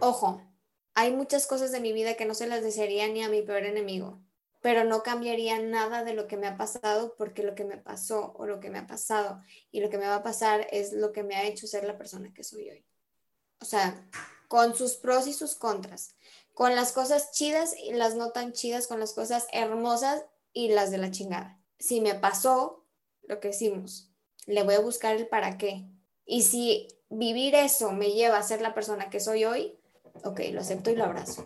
Ojo, hay muchas cosas de mi vida que no se las desearía ni a mi peor enemigo, pero no cambiaría nada de lo que me ha pasado porque lo que me pasó o lo que me ha pasado y lo que me va a pasar es lo que me ha hecho ser la persona que soy hoy. O sea, con sus pros y sus contras, con las cosas chidas y las no tan chidas, con las cosas hermosas y las de la chingada. Si me pasó lo que decimos, le voy a buscar el para qué. Y si vivir eso me lleva a ser la persona que soy hoy, ok, lo acepto y lo abrazo.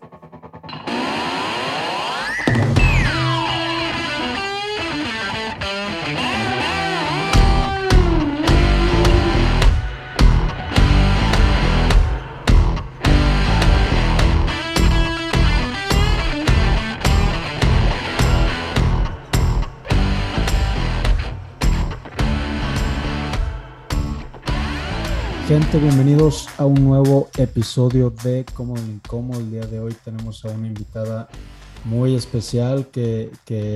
Gente, bienvenidos a un nuevo episodio de Cómodo Incómodo. El día de hoy tenemos a una invitada muy especial que,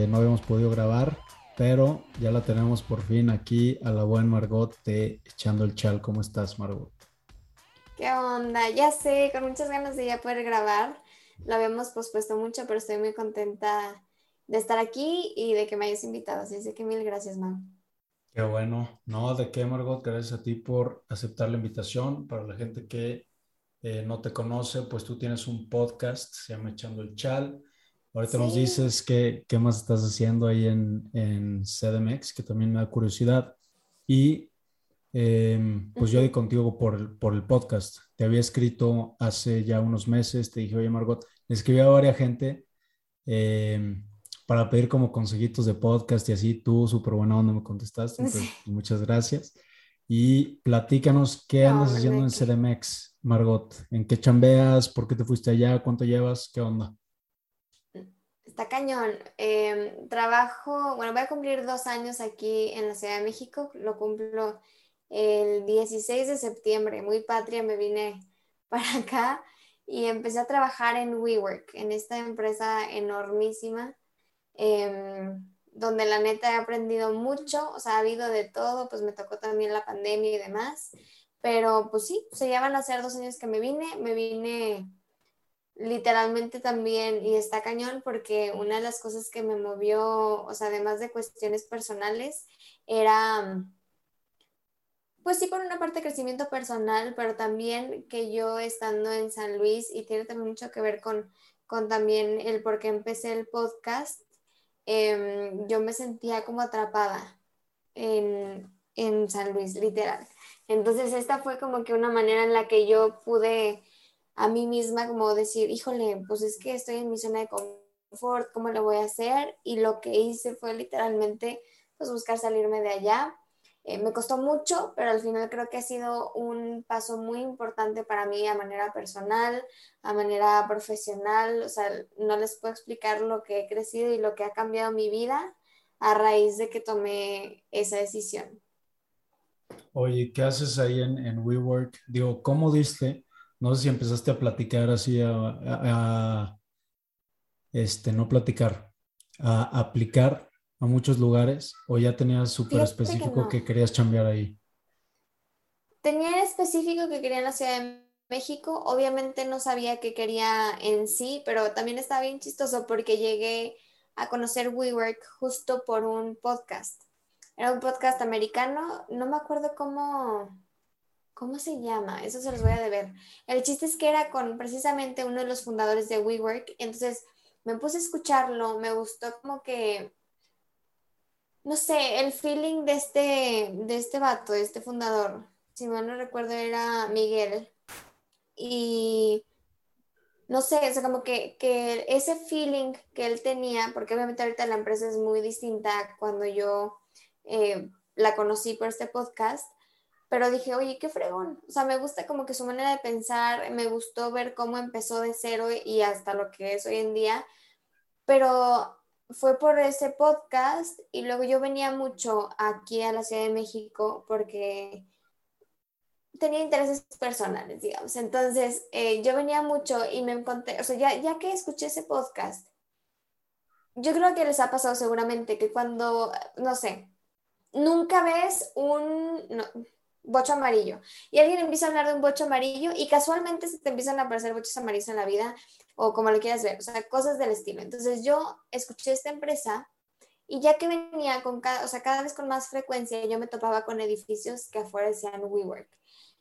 no habíamos podido grabar, pero ya la tenemos por fin aquí a la buena Margot de Echando el Chal. ¿Cómo estás, Margot? ¿Qué onda? Ya sé, con muchas ganas de ya poder grabar. Lo habíamos pospuesto mucho, pero estoy muy contenta de estar aquí y de que me hayas invitado. Así que mil gracias, Mau. Qué bueno. No, de qué, Margot, gracias a ti por aceptar la invitación. Para la gente que eh, no te conoce, pues tú tienes un podcast, se llama Echando el Chal. Ahorita nos dices qué, qué más estás haciendo ahí en, en CDMX, que también me da curiosidad. Y em, pues yo di contigo por el, por el podcast. Te había escrito hace ya unos meses, te dije, oye Margot, le escribí a varias gente eh, para pedir como consejitos de podcast y así, tú súper buena onda me contestaste, muchas gracias. Y platícanos qué andas haciendo en CDMX, Margot, en qué chambeas, por qué te fuiste allá, cuánto llevas, qué onda. Está cañón. Em, trabajo, bueno, voy a cumplir dos años aquí en la Ciudad de México, lo cumplo el 16 de septiembre, muy patria, me vine para acá y empecé a trabajar en WeWork, en esta empresa enormísima Em, donde la neta he aprendido mucho, o sea, ha habido de todo, pues me tocó también la pandemia y demás, pero pues sí, se llevan a ser dos años que me vine, me vine literalmente también y está cañón porque una de las cosas que me movió, o sea, además de cuestiones personales, era, pues sí, por una parte crecimiento personal, pero también que yo estando en San Luis y tiene también mucho que ver con, con también el por qué empecé el podcast, Em, yo me sentía como atrapada en, en San Luis, literal. Entonces esta fue como que una manera en la que yo pude a mí misma como decir, híjole, pues es que estoy en mi zona de confort, ¿cómo lo voy a hacer? Y lo que hice fue literalmente pues buscar salirme de allá eh, me costó mucho, pero al final creo que ha sido un paso muy importante para mí a manera personal, a manera profesional. O sea, no les puedo explicar lo que he crecido y lo que ha cambiado mi vida a raíz de que tomé esa decisión. Oye, ¿qué haces ahí en, en WeWork? Digo, ¿cómo diste? No sé si empezaste a platicar así, a este, no platicar, a aplicar a muchos lugares o ya tenías súper específico que, querías chambear ahí? Tenía específico que quería en la Ciudad de México. Obviamente no sabía qué quería en sí, pero también estaba bien chistoso porque llegué a conocer WeWork justo por un podcast. Era un podcast americano, no me acuerdo cómo, ¿cómo se llama? Eso se los voy a deber. El chiste es que era con precisamente uno de los fundadores de WeWork, entonces me puse a escucharlo, me gustó como que no sé, el feeling de este, de este vato, de este fundador, si mal no recuerdo, era Miguel. Y no sé, o sea, como que, ese feeling que él tenía, porque obviamente ahorita la empresa es muy distinta cuando yo eh, la conocí por este podcast, pero dije, oye, qué fregón. O sea, me gusta como que su manera de pensar, me gustó ver cómo empezó de cero y hasta lo que es hoy en día, pero fue por ese podcast y luego yo venía mucho aquí a la Ciudad de México porque tenía intereses personales, digamos. Entonces, eh, yo venía mucho y me encontré, o sea, ya, ya que escuché ese podcast, yo creo que les ha pasado seguramente que cuando, no sé, nunca ves un, bocho amarillo. Y alguien empieza a hablar de un bocho amarillo y casualmente se te empiezan a aparecer bochos amarillos en la vida o como lo quieras ver, o sea, cosas del estilo. Entonces yo escuché esta empresa y ya que venía con cada, o sea, cada vez con más frecuencia, yo me topaba con edificios que afuera decían WeWork.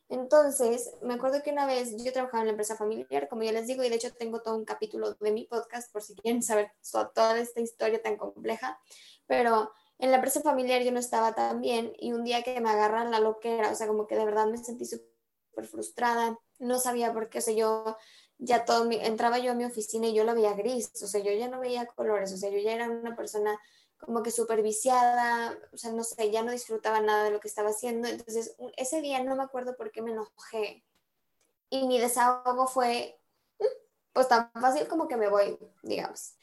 Entonces, me acuerdo que una vez yo trabajaba en la empresa familiar, como ya les digo, y de hecho tengo todo un capítulo de mi podcast por si quieren saber toda esta historia tan compleja, pero en la empresa familiar yo no estaba tan bien y un día que me agarran la loquera, o sea, como que de verdad me sentí súper frustrada, no sabía por qué, o sea, yo ya todo, entraba yo a mi oficina y yo la veía gris, o sea, yo ya no veía colores, o sea, yo ya era una persona como que superviciada, o sea, no sé, ya no disfrutaba nada de lo que estaba haciendo. Entonces, ese día no me acuerdo por qué me enojé. Y mi desahogo fue, mm, pues tan fácil como que me voy, digamos.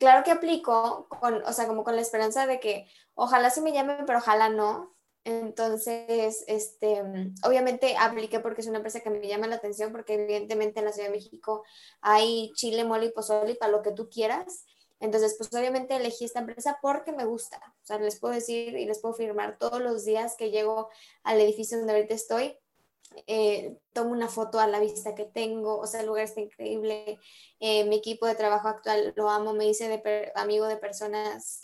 Claro que aplico, con, o sea, como con la esperanza de que ojalá sí me llamen, pero ojalá no. Entonces, este, obviamente apliqué porque es una empresa que me llama la atención, porque evidentemente en la Ciudad de México hay chile, mole y pozole para lo que tú quieras. Entonces, pues obviamente elegí esta empresa porque me gusta. O sea, les puedo decir y les puedo firmar todos los días que llego al edificio donde ahorita estoy, eh, tomo una foto a la vista que tengo, o sea, el lugar está increíble, eh, mi equipo de trabajo actual lo amo, me hice de amigo de personas,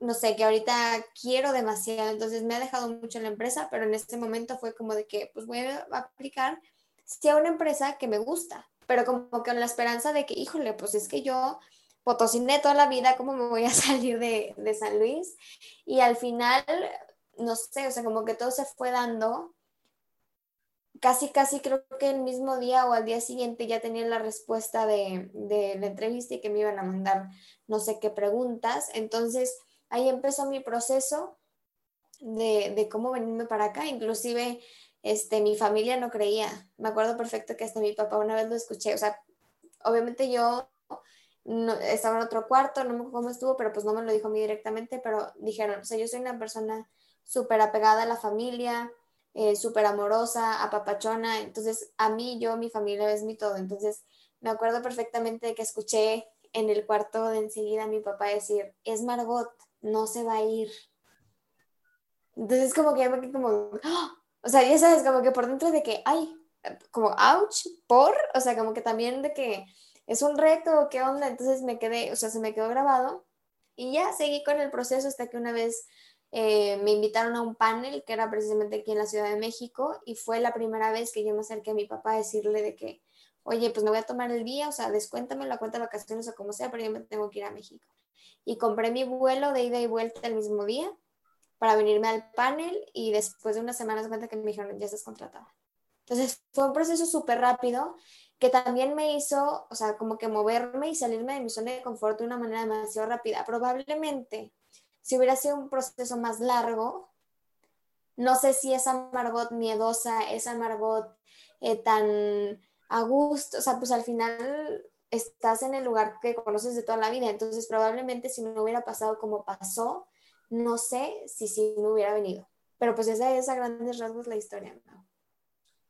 no sé, que ahorita quiero demasiado, entonces me ha dejado mucho en la empresa, pero en este momento fue como de que, pues voy a aplicar, si a una empresa que me gusta, pero como que con la esperanza de que, híjole, pues es que yo potosiné toda la vida, ¿cómo me voy a salir de, de San Luis? Y al final, no sé, o sea, como que todo se fue dando. Casi, casi creo que el mismo día o al día siguiente ya tenía la respuesta de, de la entrevista y que me iban a mandar no sé qué preguntas. Entonces, ahí empezó mi proceso de, de, cómo venirme para acá. Inclusive, este, mi familia no creía. Me acuerdo perfecto que hasta mi papá una vez lo escuché. O sea, obviamente yo no, estaba en otro cuarto, no me acuerdo cómo estuvo, pero pues no me lo dijo a mí directamente, pero dijeron, o sea, yo soy una persona súper apegada a la familia, eh, súper amorosa, apapachona, entonces a mí, yo, mi familia es mi todo, entonces me acuerdo perfectamente que escuché en el cuarto de enseguida a mi papá decir, es Margot, no se va a ir. Entonces como que como, ¡ah! o sea, ya sabes, como que por dentro de que, ay, como, ouch, por, o sea, como que también de que es un reto, ¿qué onda? Entonces me quedé, o sea, se me quedó grabado y ya seguí con el proceso hasta que una vez eh, me invitaron a un panel que era precisamente aquí en la Ciudad de México y fue la primera vez que yo me acerqué a mi papá a decirle de que, oye, pues me voy a tomar el día, o sea, descuéntame la cuenta de vacaciones o como sea, pero yo me tengo que ir a México. Y compré mi vuelo de ida y vuelta el mismo día para venirme al panel y después de unas semanas cuenta que me dijeron, ya estás contratada. Entonces fue un proceso súper rápido que también me hizo, o sea, como que moverme y salirme de mi zona de confort de una manera demasiado rápida. Probablemente, si hubiera sido un proceso más largo, no sé si esa Margot miedosa, esa Margot eh, tan a gusto, o sea, pues al final estás en el lugar que conoces de toda la vida, entonces probablemente si no hubiera pasado como pasó, no sé si sí si me hubiera venido. Pero pues esa es a grandes rasgos la historia. ¿no?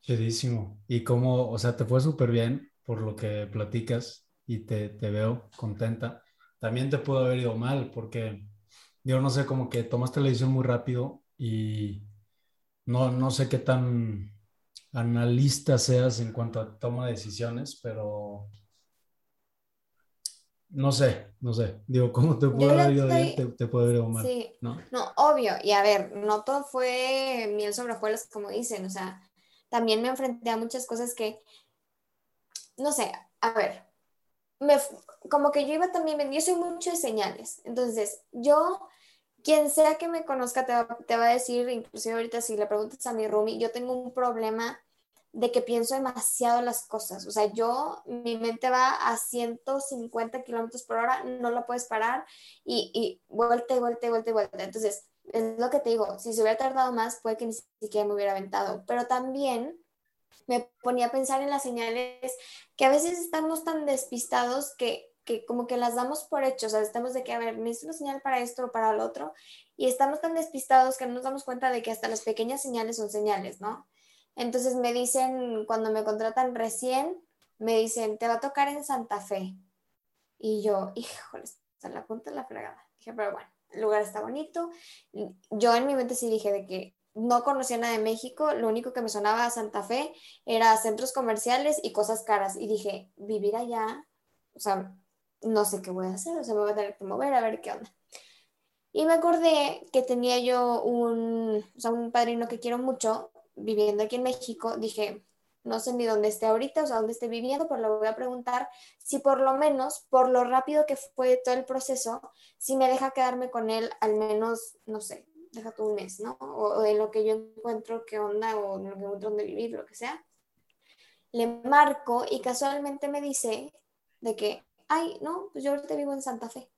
Chidísimo. Y como, o sea, te fue súper bien por lo que platicas y te, te, veo contenta. También te pudo haber ido mal porque yo no sé, como que tomaste la decisión muy rápido y no, no sé qué tan analista seas en cuanto a toma de decisiones, pero no sé, no sé. Digo, ¿cómo te pudo haber ido bien? Te, te puede haber ido mal. Sí. ¿no? no, obvio. Y a ver, no todo fue miel sobre hojuelas, como dicen. O sea, también me enfrenté a muchas cosas que, no sé, a ver, me, como que yo iba también, yo soy mucho de señales, entonces yo, quien sea que me conozca te va, te va a decir, inclusive ahorita si le preguntas a mi roomie, yo tengo un problema de que pienso demasiado las cosas. O sea, yo, mi mente va a 150 kilómetros por hora, no la puedes parar y, y vuelta y vuelta y vuelta y vuelta. Entonces, es lo que te digo, si se hubiera tardado más, puede que ni siquiera me hubiera aventado, pero también me ponía a pensar en las señales que a veces estamos tan despistados que, que como que las damos por hecho, o sea, estamos de que, a ver, necesito una señal para esto o para lo otro, y estamos tan despistados que no nos damos cuenta de que hasta las pequeñas señales son señales, ¿no? Entonces me dicen, cuando me contratan recién, me dicen, te va a tocar en Santa Fe. Y yo, híjole, hasta la punta de la fregada. Dije, pero bueno el lugar está bonito. Yo en mi mente sí dije de que no conocía nada de México, lo único que me sonaba a Santa Fe era centros comerciales y cosas caras. Y dije, vivir allá, o sea, no sé qué voy a hacer, o sea, me voy a tener que mover a ver qué onda. Y me acordé que tenía yo un, o sea, un padrino que quiero mucho viviendo aquí en México. Dije, no sé ni dónde esté ahorita, o sea, dónde esté viviendo, pero le voy a preguntar si por lo menos, por lo rápido que fue todo el proceso, si me deja quedarme con él al menos, no sé, deja todo un mes, ¿no? O, de lo que yo encuentro qué onda, o lo que encuentro donde vivir, lo que sea. Le marco y casualmente me dice de que, ay, no, pues yo ahorita vivo en Santa Fe.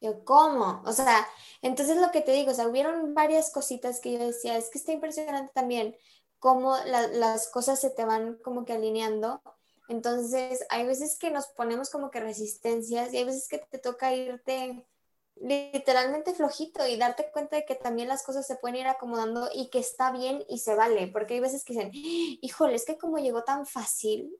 Yo, ¿cómo? O sea, entonces lo que te digo, o sea, hubieron varias cositas que yo decía, es que está impresionante también cómo las cosas se te van como que alineando. Entonces, hay veces que nos ponemos como que resistencias y hay veces que te toca irte literalmente flojito y darte cuenta de que también las cosas se pueden ir acomodando y que está bien y se vale, porque hay veces que dicen, híjole, es que como llegó tan fácil,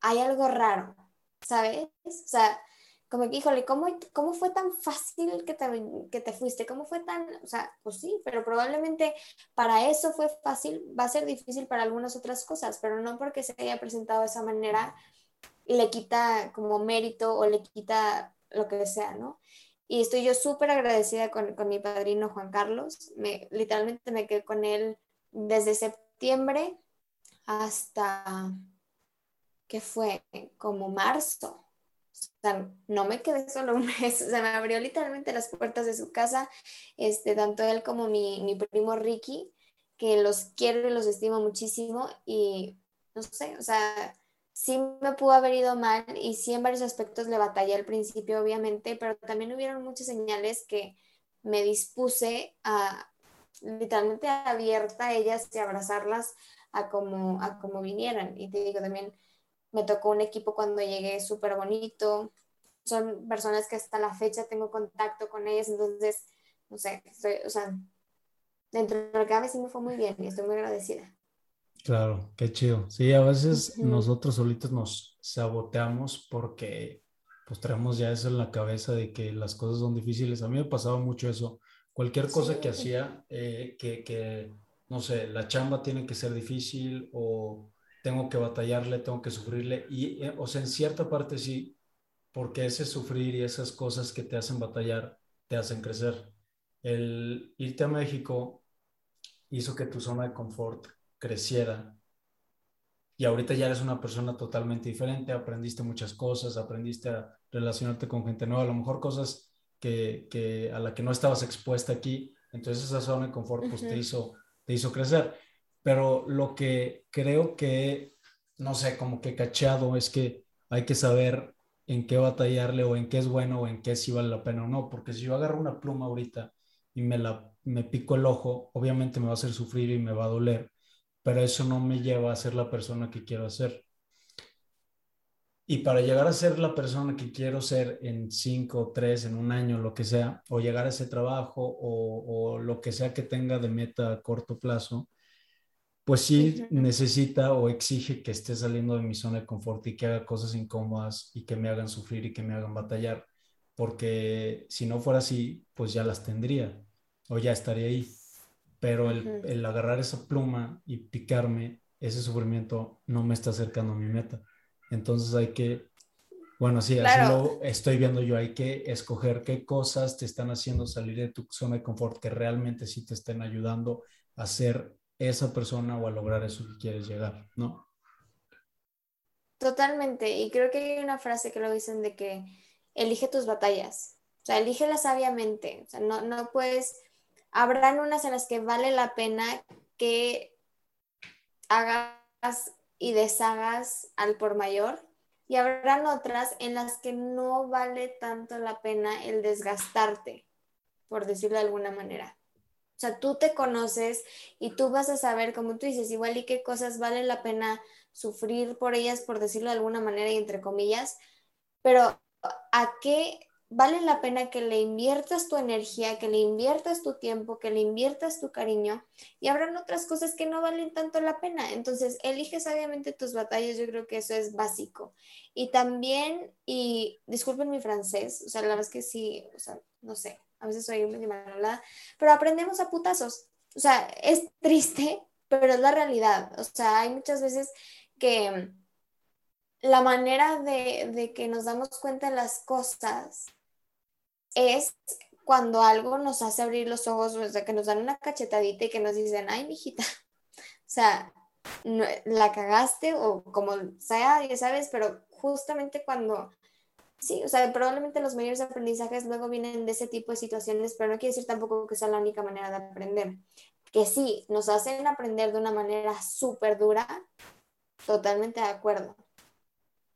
hay algo raro, ¿sabes? O sea, como que, híjole, ¿cómo, cómo fue tan fácil que te, que te fuiste? ¿Cómo fue tan, o sea, pues sí, pero probablemente para eso fue fácil, va a ser difícil para algunas otras cosas, pero no porque se haya presentado de esa manera le quita como mérito o le quita lo que sea, ¿no? Y estoy yo súper agradecida con, con, mi padrino Juan Carlos. Me, literalmente me quedé con él desde septiembre hasta, ¿qué fue? Como marzo. O sea, no me quedé solo un mes, o me abrió literalmente las puertas de su casa, este, tanto él como mi, mi primo Ricky, que los quiero y los estimo muchísimo y no sé, o sea, sí me pudo haber ido mal y sí en varios aspectos le batallé al principio, obviamente, pero también hubieron muchas señales que me dispuse a literalmente abierta a ellas y abrazarlas a como, a como vinieran. Y te digo, también me tocó un equipo cuando llegué súper bonito. Son personas que hasta la fecha tengo contacto con ellas, entonces, no sé, estoy, o sea, dentro de lo que a sí me fue muy bien y estoy muy agradecida. Claro, qué chido. Sí, a veces nosotros solitos nos saboteamos porque pues traemos ya eso en la cabeza de que las cosas son difíciles. A mí me pasaba mucho eso. Cualquier cosa que hacía, eh, que, que, no sé, la chamba tiene que ser difícil o tengo que batallarle, tengo que sufrirle. Y, eh, o sea, en cierta parte sí, porque ese sufrir y esas cosas que te hacen batallar te hacen crecer. El irte a México hizo que tu zona de confort creciera. Y ahorita ya eres una persona totalmente diferente, aprendiste muchas cosas, aprendiste a relacionarte con gente nueva, a lo mejor cosas que, que a la que no estabas expuesta aquí, entonces esa zona de confort pues, te, hizo, te hizo crecer. Pero lo que creo que, no sé, como que cacheado es que hay que saber en qué batallarle o en qué es bueno o en qué sí vale la pena o no, porque si yo agarro una pluma ahorita y me la me pico el ojo, obviamente me va a hacer sufrir y me va a doler, pero eso no me lleva a ser la persona que quiero ser. Y para llegar a ser la persona que quiero ser en cinco, tres, en un año, lo que sea, o llegar a ese trabajo o, lo que sea que tenga de meta a corto plazo, pues sí necesita o exige que esté saliendo de mi zona de confort y que haga cosas incómodas y que me hagan sufrir y que me hagan batallar, porque si no fuera así, pues ya las tendría o ya estaría ahí. Pero el, agarrar esa pluma y picarme, ese sufrimiento no me está acercando a mi meta. Entonces hay que, bueno, sí, así lo estoy viendo yo, hay que escoger qué cosas te están haciendo salir de tu zona de confort que realmente sí te estén ayudando a ser esa persona o a lograr eso que quieres llegar, ¿no? Totalmente, y creo que hay una frase que lo dicen de que elige tus batallas, o sea, elígelas sabiamente, o sea, no, no puedes habrán unas en las que vale la pena que hagas y deshagas al por mayor y habrán otras en las que no vale tanto la pena el desgastarte, por decirlo de alguna manera. Sea, tú te conoces y tú vas a saber, como tú dices, igual y qué cosas vale la pena sufrir por ellas, por decirlo de alguna manera y entre comillas, pero a qué vale la pena que le inviertas tu energía, que le inviertas tu tiempo, que le inviertas tu cariño y habrán otras cosas que no valen tanto la pena. Entonces, elige sabiamente tus batallas, yo creo que eso es básico. Y también, y disculpen mi francés, o sea, la verdad es que sí, o sea, no sé, a veces soy medio malada, pero aprendemos a putazos. o sea, es triste, pero es la realidad. O sea, hay muchas veces que la manera de, que nos damos cuenta de las cosas es cuando algo nos hace abrir los ojos, o sea, que nos dan una cachetadita y que nos dicen, ay, mijita, o sea, la cagaste o como sea, ya sabes, pero justamente cuando, sí, o sea, probablemente los mayores aprendizajes luego vienen de ese tipo de situaciones, pero no quiere decir tampoco que sea la única manera de aprender. Que sí, nos hacen aprender de una manera súper dura, totalmente de acuerdo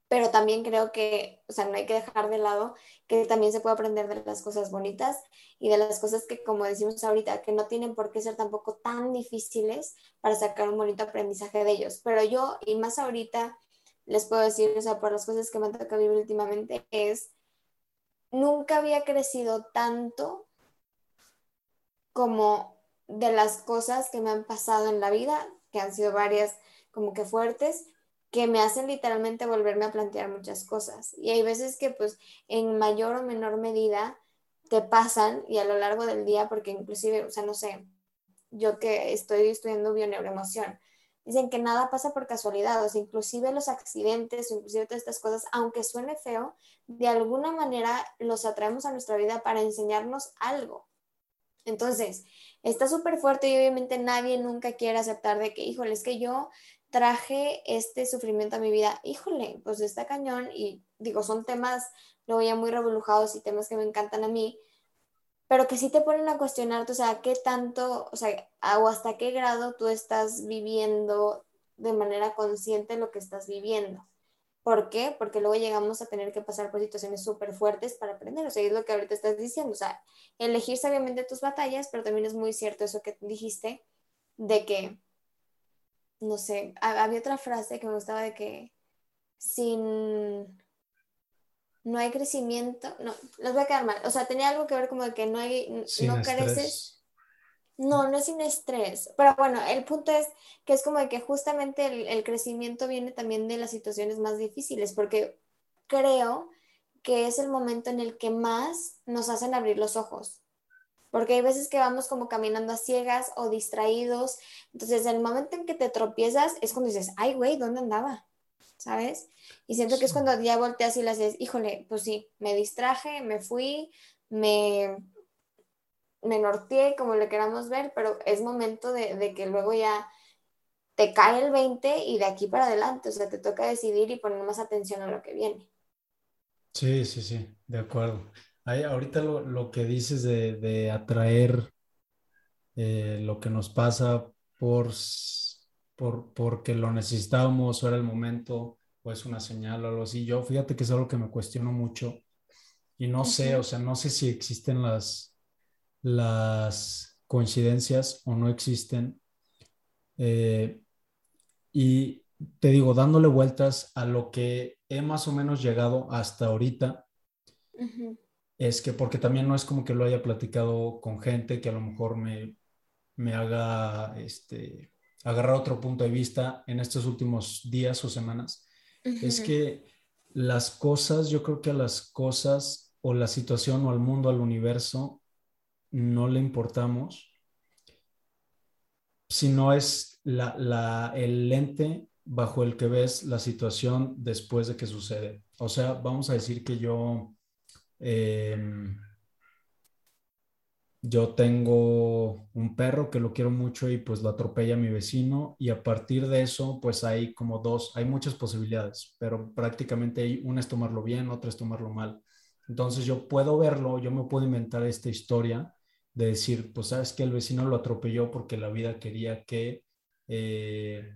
pero también creo que, o sea, no hay que dejar de lado que también se puede aprender de las cosas bonitas y de las cosas que, como decimos ahorita, que no tienen por qué ser tampoco tan difíciles para sacar un bonito aprendizaje de ellos. Pero yo, y más ahorita, les puedo decir, o sea, por las cosas que me tocado vivir últimamente, es, nunca había crecido tanto como de las cosas que me han pasado en la vida, que han sido varias como que fuertes, que me hacen literalmente volverme a plantear muchas cosas. Y hay veces que pues en mayor o menor medida te pasan y a lo largo del día, porque inclusive, o sea, no sé, yo que estoy estudiando bioneuroemoción, dicen que nada pasa por casualidad, o sea, inclusive los accidentes, inclusive todas estas cosas, aunque suene feo, de alguna manera los atraemos a nuestra vida para enseñarnos algo. Entonces, está súper fuerte y obviamente nadie nunca quiere aceptar de que, híjole, es que yo traje este sufrimiento a mi vida, híjole, pues está cañón y digo, son temas luego ya muy revolujados y temas que me encantan a mí, pero que sí te ponen a cuestionarte, o sea, qué tanto, o sea, o hasta qué grado tú estás viviendo de manera consciente lo que estás viviendo. ¿Por qué? Porque luego llegamos a tener que pasar por situaciones súper fuertes para aprender. O sea, es lo que ahorita estás diciendo. O sea, elegir sabiamente tus batallas, pero también es muy cierto eso que dijiste, de que no sé, había otra frase que me gustaba de que sin, no hay crecimiento, no, los voy a quedar mal, o sea, tenía algo que ver como de que no hay, no creces, no, no es sin estrés, pero bueno, el punto es que es como de que justamente el, el crecimiento viene también de las situaciones más difíciles, porque creo que es el momento en el que más nos hacen abrir los ojos. Porque hay veces que vamos como caminando a ciegas o distraídos. Entonces, el momento en que te tropiezas es cuando dices, ay, güey, ¿dónde andaba? ¿Sabes? Y siento que es cuando ya volteas y le haces, híjole, pues sí, me distraje, me fui, me, me norteé, como le queramos ver, pero es momento de, de que luego ya te cae el 20 y de aquí para adelante, o sea, te toca decidir y poner más atención a lo que viene. Sí, sí, sí, de acuerdo ahorita lo, que dices de, atraer eh, lo que nos pasa por, por, porque lo necesitábamos o era el momento o es una señal o algo así. Yo fíjate que es algo que me cuestiono mucho y no sé, o sea, no sé si existen las, las coincidencias o no existen. Eh, y te digo, dándole vueltas a lo que he más o menos llegado hasta ahorita, es que porque también no es como que lo haya platicado con gente que a lo mejor me, me haga este, agarrar otro punto de vista en estos últimos días o semanas, es que las cosas, yo creo que a las cosas o la situación o al mundo, al universo, no le importamos, sino es la, la, el lente bajo el que ves la situación después de que sucede. O sea, vamos a decir que yo Em, yo tengo un perro que lo quiero mucho y pues lo atropella mi vecino y a partir de eso pues hay como dos, hay muchas posibilidades, pero prácticamente hay, una es tomarlo bien, otra es tomarlo mal. Entonces yo puedo verlo, yo me puedo inventar esta historia de decir, pues sabes que el vecino lo atropelló porque la vida quería que eh,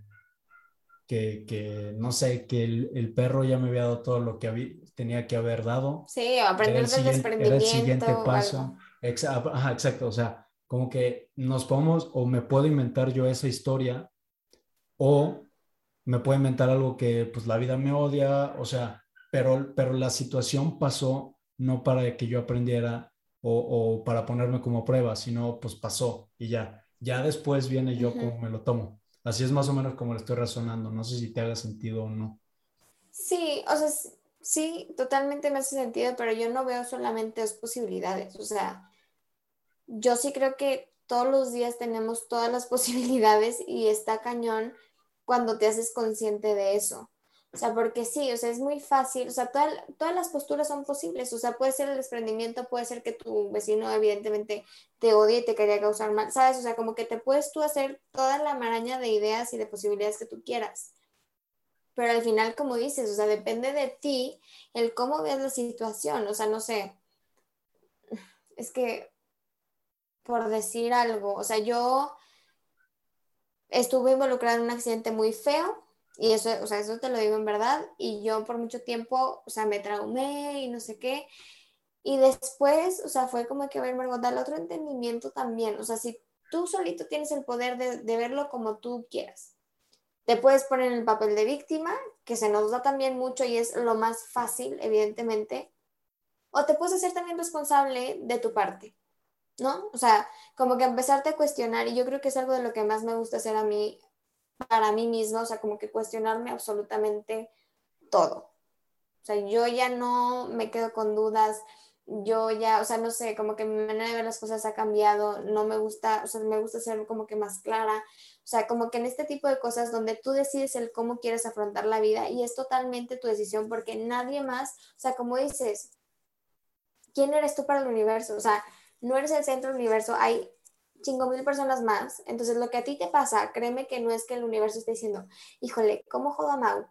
que, no sé, que el, perro ya me había dado todo lo que tenía que haber dado. Sí, aprender del desprendimiento. Era el siguiente paso. Ajá, exacto, o sea, como que nos podemos, o me puedo inventar yo esa historia, o me puedo inventar algo que pues la vida me odia, o sea, pero, pero la situación pasó no para que yo aprendiera o, o para ponerme como prueba, sino pues pasó y ya. Ya después viene yo como me lo tomo. Así es más o menos como lo estoy razonando. No sé si te haga sentido o no. Sí, o sea, sí, totalmente me hace sentido, pero yo no veo solamente dos posibilidades. O sea, yo sí creo que todos los días tenemos todas las posibilidades y está cañón cuando te haces consciente de eso. O sea, porque sí, o sea, es muy fácil, o sea, todas las posturas son posibles, o sea, puede ser el desprendimiento, puede ser que tu vecino evidentemente te odie y te quería causar mal, ¿sabes? O sea, como que te puedes tú hacer toda la maraña de ideas y de posibilidades que tú quieras. Pero al final, como dices, o sea, depende de ti el cómo ves la situación, o sea, no sé, es que, por decir algo, o sea, yo estuve involucrada en un accidente muy feo, y eso, o sea, eso te lo digo en verdad. Y yo por mucho tiempo, o sea, me traumé y no sé qué. Y después, o sea, fue como que, ver, Margot, dale otro entendimiento también. O sea, si tú solito tienes el poder de, de, verlo como tú quieras. Te puedes poner en el papel de víctima, que se nos da también mucho y es lo más fácil, evidentemente. O te puedes hacer también responsable de tu parte, ¿no? O sea, como que empezarte a cuestionar, y yo creo que es algo de lo que más me gusta hacer a mí para mí misma, o sea, como que cuestionarme absolutamente todo. O sea, yo ya no me quedo con dudas, yo ya, o sea, no sé, como que mi manera de ver las cosas ha cambiado, no me gusta, o sea, me gusta ser como que más clara, o sea, como que en este tipo de cosas donde tú decides el cómo quieres afrontar la vida y es totalmente tu decisión porque nadie más, o sea, como dices, ¿quién eres tú para el universo? O sea, no eres el centro del universo, hay chingo mil personas más. Entonces, lo que a ti te pasa, créeme que no es que el universo esté diciendo, híjole, ¿cómo jodo a Mau?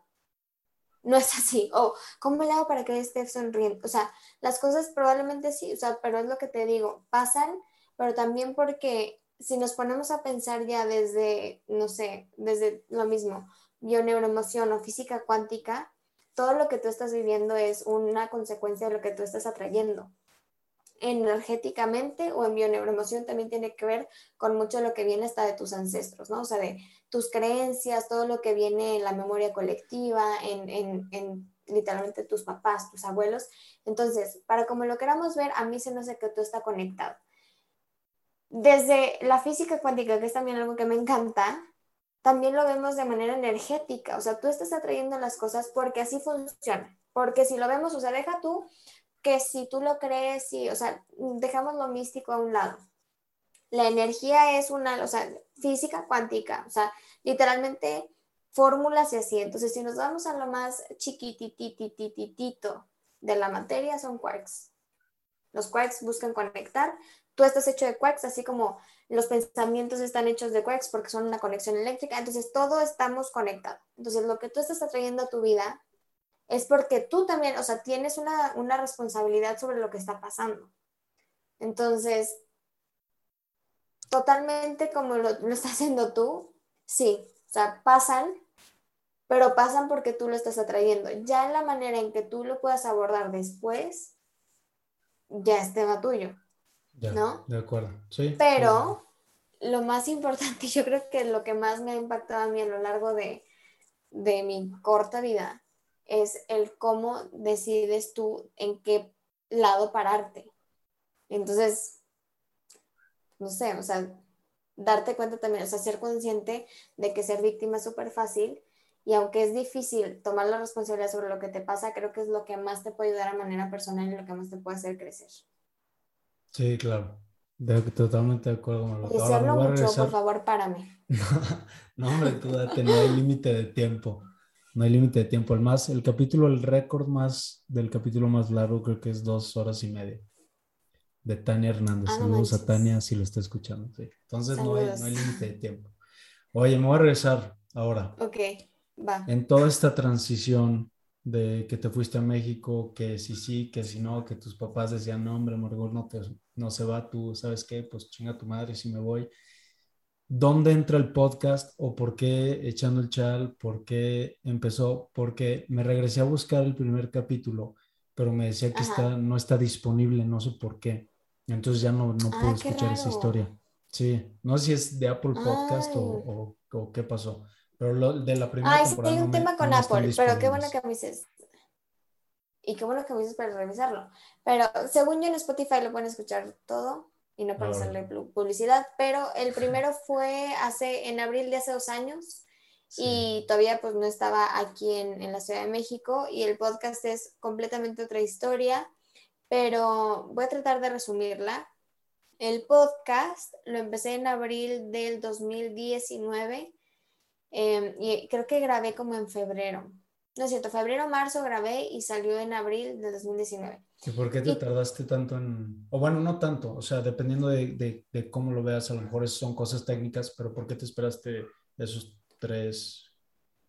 No es así. O, ¿cómo le hago para que esté sonriendo? O sea, las cosas probablemente sí, o sea, pero es lo que te digo, pasan, pero también porque si nos ponemos a pensar ya desde, no sé, desde lo mismo, bioneuroemoción o física cuántica, todo lo que tú estás viviendo es una consecuencia de lo que tú estás atrayendo energéticamente o en bioneuroemoción también tiene que ver con mucho lo que viene hasta de tus ancestros, ¿no? O sea, de tus creencias, todo lo que viene en la memoria colectiva, en, en, en literalmente tus papás, tus abuelos. Entonces, para como lo queramos ver, a mí se me hace que todo está conectado. Desde la física cuántica, que es también algo que me encanta, también lo vemos de manera energética, o sea, tú estás atrayendo las cosas porque así funciona, porque si lo vemos, o sea, deja tú que si tú lo crees, y, o sea, dejamos lo místico a un lado. La energía es una, o sea, física cuántica, o sea, literalmente fórmulas y así. Entonces, si nos vamos a lo más chiquitititititito de la materia, son quarks. Los quarks buscan conectar. Tú estás hecho de quarks, así como los pensamientos están hechos de quarks porque son una conexión eléctrica. Entonces, todo estamos conectados. Entonces, lo que tú estás atrayendo a tu vida es porque tú también, o sea, tienes una, responsabilidad sobre lo que está pasando. Entonces, totalmente como lo, lo estás haciendo tú, sí, o sea, pasan, pero pasan porque tú lo estás atrayendo. Ya en la manera en que tú lo puedas abordar después, ya es tema tuyo. ¿No? De acuerdo, sí. Pero lo más importante, yo creo que lo que más me ha impactado a mí a lo largo de, de mi corta vida es el cómo decides tú en qué lado pararte. Entonces, no sé, o sea, darte cuenta también, o sea, ser consciente de que ser víctima es súper fácil y aunque es difícil tomar la responsabilidad sobre lo que te pasa, creo que es lo que más te puede ayudar a manera personal y lo que más te puede hacer crecer. Sí, claro. totalmente de acuerdo. Con y si hablo mucho, por favor, párame. no, hombre, tú date, no hay límite de tiempo no hay límite de tiempo. El más, el capítulo, el récord más del capítulo más largo creo que es dos horas y media. De Tania Hernández. Ah, Saludos a Tania si lo está escuchando. Entonces no hay, no hay límite de tiempo. Oye, me voy a regresar ahora. Ok, va. En toda esta transición de que te fuiste a México, que sí, sí, que si no, que tus papás decían, no, hombre, Margot, no, te, no se va, tú, ¿sabes qué? Pues chinga tu madre si me voy dónde entra el podcast o por qué echando el chal, por qué empezó, porque me regresé a buscar el primer capítulo, pero me decía que está, no está disponible, no sé por qué. Entonces ya no, no puedo escuchar esa historia. Sí, no sé si es de Apple Podcast o, o, qué pasó, pero lo, de la primera Ay, sí, hay un tema con Apple, pero qué bueno que me dices. Y qué bueno que me dices para revisarlo. Pero según yo en Spotify lo pueden escuchar todo y no para hacerle publicidad, pero el primero fue hace, en abril de hace dos años y todavía pues no estaba aquí en, en, la Ciudad de México y el podcast es completamente otra historia, pero voy a tratar de resumirla. El podcast lo empecé en abril del 2019 em, y creo que grabé como en febrero. No es cierto, febrero, marzo grabé y salió en abril del 2019. ¿Y por qué te tardaste tanto en, o bueno, no tanto, o sea, dependiendo de, de, de, cómo lo veas, a lo mejor son cosas técnicas, pero ¿por qué te esperaste esos tres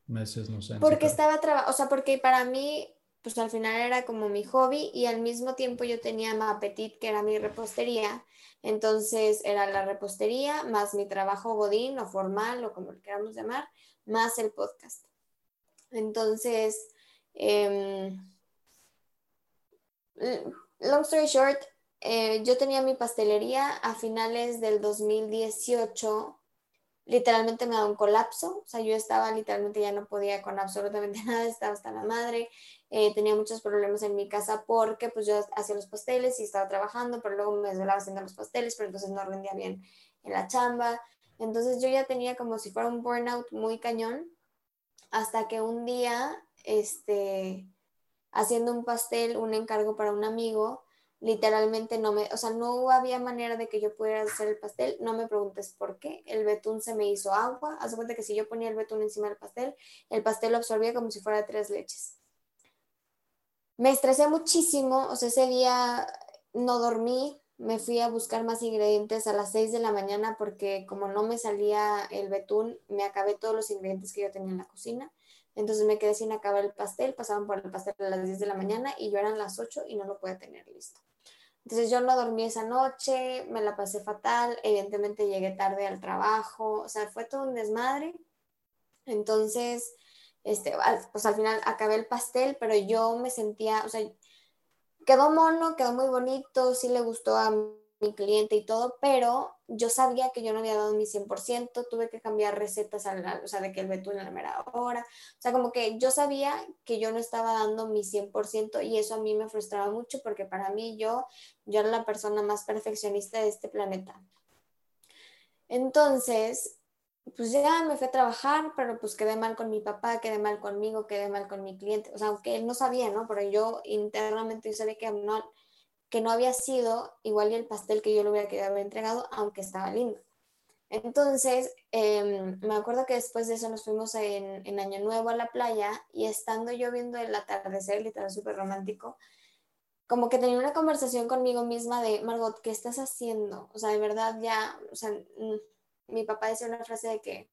meses, no sé? Porque estaba trabajando, o sea, porque para mí, pues al final era como mi hobby y al mismo tiempo yo tenía Mapetit, que era mi repostería, entonces era la repostería más mi trabajo godín o formal o como lo queramos llamar, más el podcast. Entonces, eh, long story short, eh, yo tenía mi pastelería a finales del 2018. Literalmente me da un colapso, o sea, yo estaba literalmente ya no podía con absolutamente nada, estaba hasta la madre, eh, tenía muchos problemas en mi casa porque pues yo hacía los pasteles y estaba trabajando, pero luego me desvelaba haciendo los pasteles, pero entonces no rendía bien en la chamba. Entonces yo ya tenía como si fuera un burnout muy cañón, hasta que un día, este, haciendo un pastel, un encargo para un amigo, literalmente no me, o sea, no había manera de que yo pudiera hacer el pastel, no me preguntes por qué, el betún se me hizo agua, haz cuenta que si yo ponía el betún encima del pastel, el pastel lo absorbía como si fuera tres leches. Me estresé muchísimo, o sea, ese día no dormí, me fui a buscar más ingredientes a las 6 de la mañana porque como no me salía el betún, me acabé todos los ingredientes que yo tenía en la cocina. Entonces me quedé sin acabar el pastel, pasaban por el pastel a las 10 de la mañana y yo eran las 8 y no lo pude tener listo. Entonces yo no dormí esa noche, me la pasé fatal, evidentemente llegué tarde al trabajo, o sea, fue todo un desmadre. Entonces, este, pues al final acabé el pastel, pero yo me sentía, o sea, quedó mono, quedó muy bonito, sí le gustó a mi cliente y todo, pero yo sabía que yo no había dado mi 100%, tuve que cambiar recetas, o sea, de que el betún en la mera hora, o sea, como que yo sabía que yo no estaba dando mi 100% y eso a mí me frustraba mucho porque para mí yo, yo era la persona más perfeccionista de este planeta. Entonces, pues ya me fui a trabajar, pero pues quedé mal con mi papá, quedé mal conmigo, quedé mal con mi cliente, o sea, aunque él no sabía, ¿no? Pero yo internamente yo sabía que no, que no había sido igual y el pastel que yo le hubiera querido haber entregado, aunque estaba lindo. Entonces, em, me acuerdo que después de eso nos fuimos en, en, Año Nuevo a la playa y estando yo viendo el atardecer, literal súper romántico, como que tenía una conversación conmigo misma de, Margot, ¿qué estás haciendo? O sea, de verdad ya, o sea, mi papá decía una frase de que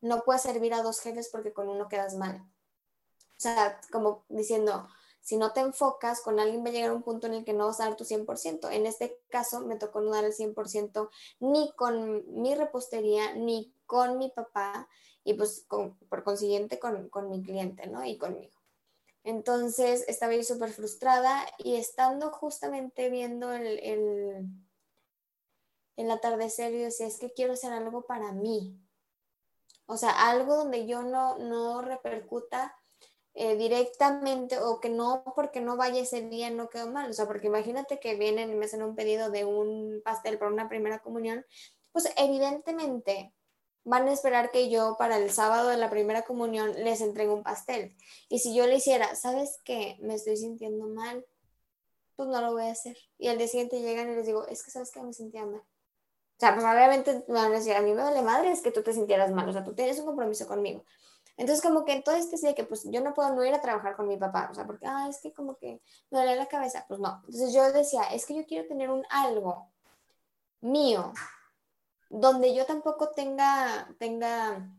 no puedes servir a dos jefes porque con uno quedas mal. O sea, como diciendo, si no te enfocas, con alguien va a llegar un punto en el que no vas a dar tu 100%. En este caso, me tocó no dar el 100% ni con mi repostería, ni con mi papá, y pues por consiguiente con, con, mi cliente, ¿no? Y conmigo. Entonces, estaba yo súper frustrada y estando justamente viendo el, el, el atardecer, yo decía, es que quiero hacer algo para mí. O sea, algo donde yo no, no repercuta eh, directamente o que no porque no vaya ese día no quedó mal. O sea, porque imagínate que vienen y me hacen un pedido de un pastel para una primera comunión, pues evidentemente van a esperar que yo para el sábado de la primera comunión les entregue un pastel. Y si yo le hiciera, ¿sabes qué? Me estoy sintiendo mal, pues no lo voy a hacer. Y al día siguiente llegan y les digo, es que sabes que me sentía mal. O sea, pues obviamente me van a decir, a mí me duele madre es que tú te sintieras mal, o sea, tú tienes un compromiso conmigo. Entonces, como que todo este sí que pues yo no puedo no ir a trabajar con mi papá, o sea, porque, ah, es que como que me duele la cabeza, pues no. Entonces yo decía, es que yo quiero tener un algo mío, donde yo tampoco tenga, tenga,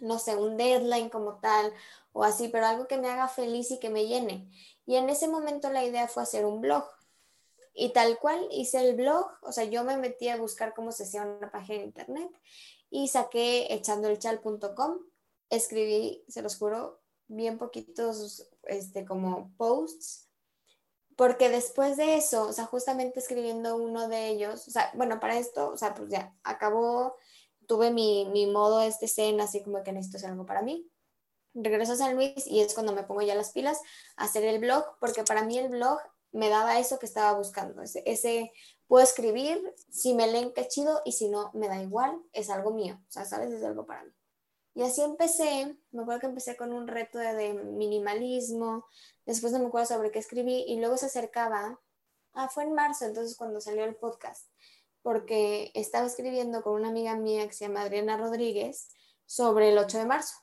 no sé, un deadline como tal o así, pero algo que me haga feliz y que me llene. Y en ese momento la idea fue hacer un blog. Y tal cual hice el blog, o sea, yo me metí a buscar cómo se hacía una página de internet y saqué echandoelchal.com escribí, se los juro, bien poquitos este, como posts, porque después de eso, o sea, justamente escribiendo uno de ellos, o sea, bueno, para esto, o sea, pues ya acabó, tuve mi, mi modo este escena, así como que necesito hacer algo para mí. Regreso a San Luis y es cuando me pongo ya las pilas a hacer el blog, porque para mí el blog me daba eso que estaba buscando, ese, ese puedo escribir, si me leen qué chido y si no, me da igual, es algo mío, o sea, sabes, es algo para mí. Y así empecé, me acuerdo que empecé con un reto de, minimalismo, después no me acuerdo sobre qué escribí y luego se acercaba, ah, fue en marzo, entonces cuando salió el podcast, porque estaba escribiendo con una amiga mía que se llama Adriana Rodríguez sobre el 8 de marzo.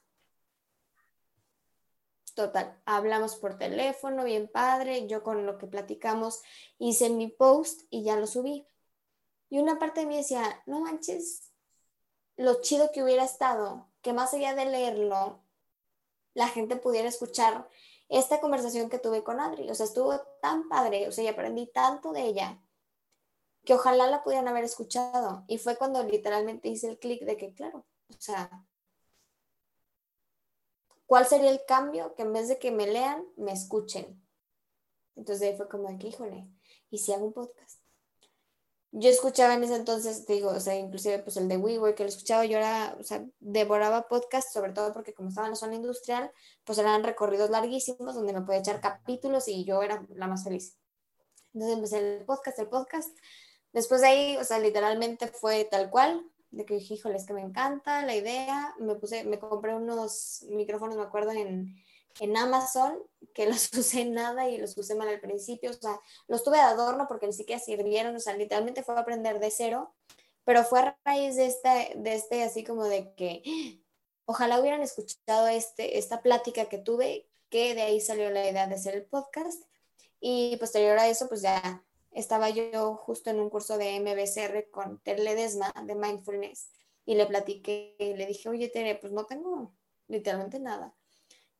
Total, hablamos por teléfono, bien padre, yo con lo que platicamos hice mi post y ya lo subí. Y una parte de mí decía, no manches, lo chido que hubiera estado, que más allá de leerlo, la gente pudiera escuchar esta conversación que tuve con Adri. O sea, estuvo tan padre, o sea, y aprendí tanto de ella, que ojalá la pudieran haber escuchado. Y fue cuando literalmente hice el clic de que, claro, o sea, ¿cuál sería el cambio? Que en vez de que me lean, me escuchen. Entonces ahí fue como que, híjole, ¿y si hago un podcast? Yo escuchaba en ese entonces, digo, o sea, inclusive pues el de WeWork, que lo escuchaba, yo era, o sea, devoraba podcast, sobre todo porque como estaba en la zona industrial, pues eran recorridos larguísimos donde me podía echar capítulos y yo era la más feliz. Entonces empecé el podcast, el podcast. Después de ahí, o sea, literalmente fue tal cual, de que dije, híjole, es que me encanta la idea. Me puse, me compré unos micrófonos, me acuerdo, en, en Amazon, que los usé nada y los usé mal al principio. O sea, los tuve de adorno porque ni siquiera sirvieron. O sea, literalmente fue aprender de cero. Pero fue a raíz de este, de este así como de que ojalá hubieran escuchado este, esta plática que tuve, que de ahí salió la idea de hacer el podcast. Y posterior a eso, pues ya estaba yo justo en un curso de MBCR con Tere Ledesma de Mindfulness y le platiqué, y le dije, oye Tere, pues no tengo literalmente nada.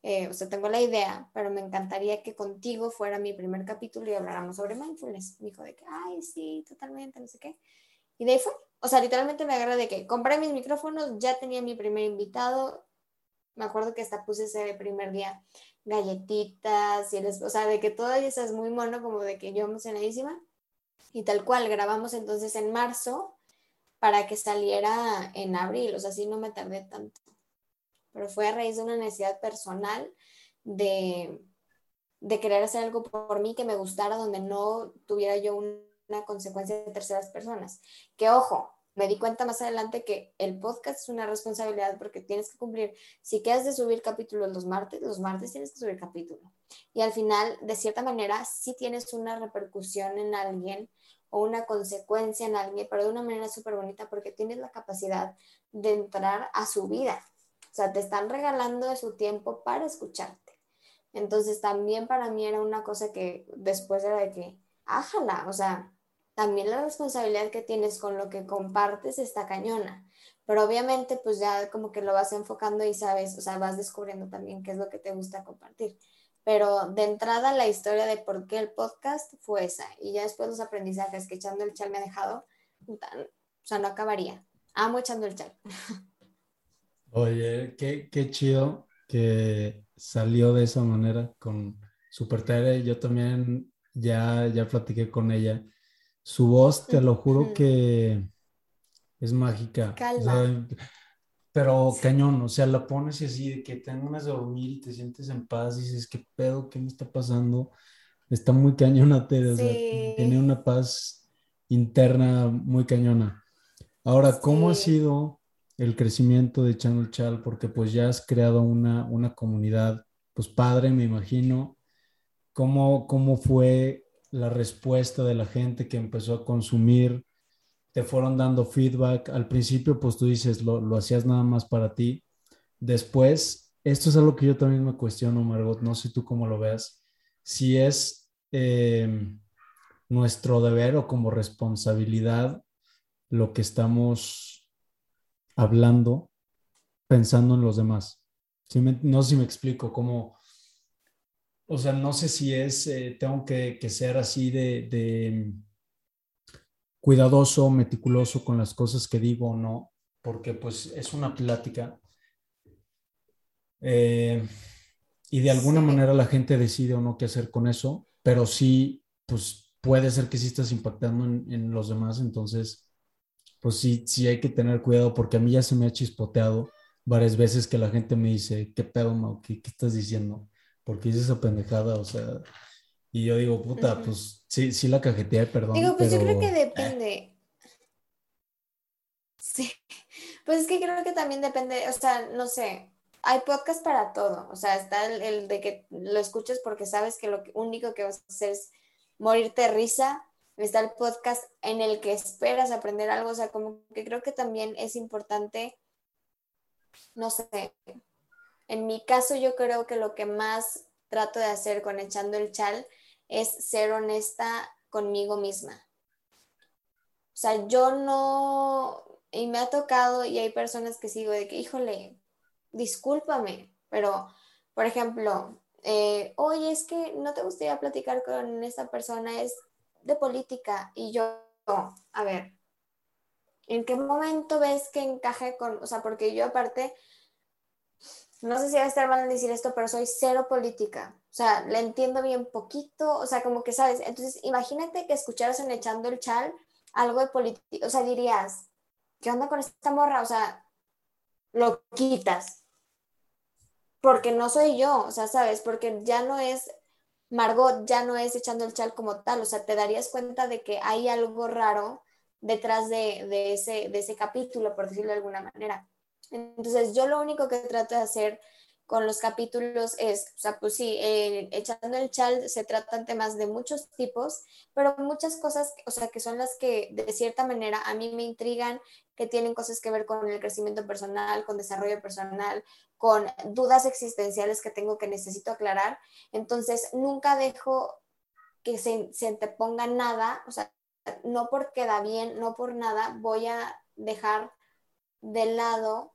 Eh, o sea, tengo la idea, pero me encantaría que contigo fuera mi primer capítulo y habláramos sobre mindfulness. Me dijo de que, ay, sí, totalmente, no sé qué. Y de ahí fue. O sea, literalmente me agarré de que compré mis micrófonos, ya tenía mi primer invitado. Me acuerdo que hasta puse ese primer día galletitas y les, o sea, de que todo eso es muy mono, como de que yo emocionadísima. Y tal cual, grabamos entonces en marzo para que saliera en abril, o sea, sí no me tardé tanto. Pero fue a raíz de una necesidad personal de, de querer hacer algo por mí que me gustara, donde no tuviera yo una consecuencia de terceras personas. Que ojo, me di cuenta más adelante que el podcast es una responsabilidad porque tienes que cumplir. Si quieres de subir capítulos los martes, los martes tienes que subir capítulo. Y al final, de cierta manera, sí tienes una repercusión en alguien o una consecuencia en alguien, pero de una manera súper bonita porque tienes la capacidad de entrar a su vida. O sea, te están regalando de su tiempo para escucharte. Entonces, también para mí era una cosa que después era de que, ájala, o sea, también la responsabilidad que tienes con lo que compartes está cañona. Pero obviamente pues ya como que lo vas enfocando y sabes, o sea, vas descubriendo también qué es lo que te gusta compartir. Pero de entrada la historia de por qué el podcast fue esa. Y ya después los aprendizajes que echando el chal me ha dejado, o sea, no acabaría. Amo echando el chal. Oye, qué, qué chido que salió de esa manera con Super Tere. Yo también ya, ya platiqué con ella su voz, te lo juro que es mágica. pero cañón, o sea, la pones y así, de que tengo unas de dormir y te sientes en paz y dices, ¿qué pedo? ¿Qué me está pasando? Está muy cañona, Tere, o sea, tiene una paz interna muy cañona. Ahora, ¿cómo ha sido el crecimiento de Channel Chal? Porque pues ya has creado una, una comunidad, pues padre, me imagino. ¿Cómo, cómo fue la respuesta de la gente que empezó a consumir, te fueron dando feedback. Al principio, pues tú dices, lo, lo hacías nada más para ti. Después, esto es algo que yo también me cuestiono, Margot, no sé tú cómo lo veas, si es eh, nuestro deber o como responsabilidad lo que estamos hablando pensando en los demás. no sé si me explico, cómo o sea, no sé si es, eh, tengo que, ser así de, cuidadoso, meticuloso con las cosas que digo o no, porque pues es una plática. Eh, y de alguna manera la gente decide o no qué hacer con eso, pero sí, pues puede ser que sí estás impactando en, los demás, entonces, pues sí, sí hay que tener cuidado porque a mí ya se me ha chispoteado varias veces que la gente me dice, ¿qué pedo, Mau? ¿Qué, qué estás diciendo? Porque hice esa pendejada, o sea, y yo digo, puta, pues sí, sí la cajeteé, perdón. Digo, pues yo creo que depende. Sí, pues es que creo que también depende, o sea, no sé, hay podcast para todo, o sea, está el, de que lo escuches porque sabes que lo único que vas a hacer es morirte de risa está el podcast en el que esperas aprender algo, o sea, como que creo que también es importante, no sé, en mi caso yo creo que lo que más trato de hacer con echando el chal es ser honesta conmigo misma. O sea, yo no, y me ha tocado y hay personas que sigo de que, híjole, discúlpame, pero, por ejemplo, eh, oye, es que no te gustaría platicar con esta persona, es de política. Y yo, a ver, ¿en qué momento ves que encaje con, o sea, porque yo aparte, no sé si va a estar mal decir esto, pero soy cero política. O sea, le entiendo bien poquito, o sea, como que sabes. Entonces, imagínate que escucharas en Echando el Chal algo de política, o sea, dirías, ¿qué onda con esta morra? O sea, lo quitas. Porque no soy yo, o sea, sabes, porque ya no es Margot ya no es echando el chal como tal, o sea, te darías cuenta de que hay algo raro detrás de, ese, de ese capítulo, por decirlo de alguna manera. Entonces, yo lo único que trato de hacer con los capítulos es, o sea, pues sí, eh, echando el chal se tratan temas de muchos tipos, pero muchas cosas, o sea, que son las que de cierta manera a mí me intrigan, que tienen cosas que ver con el crecimiento personal, con desarrollo personal, con dudas existenciales que tengo que necesito aclarar. Entonces, nunca dejo que se, se nada, o sea, no porque da bien, no por nada, voy a dejar de lado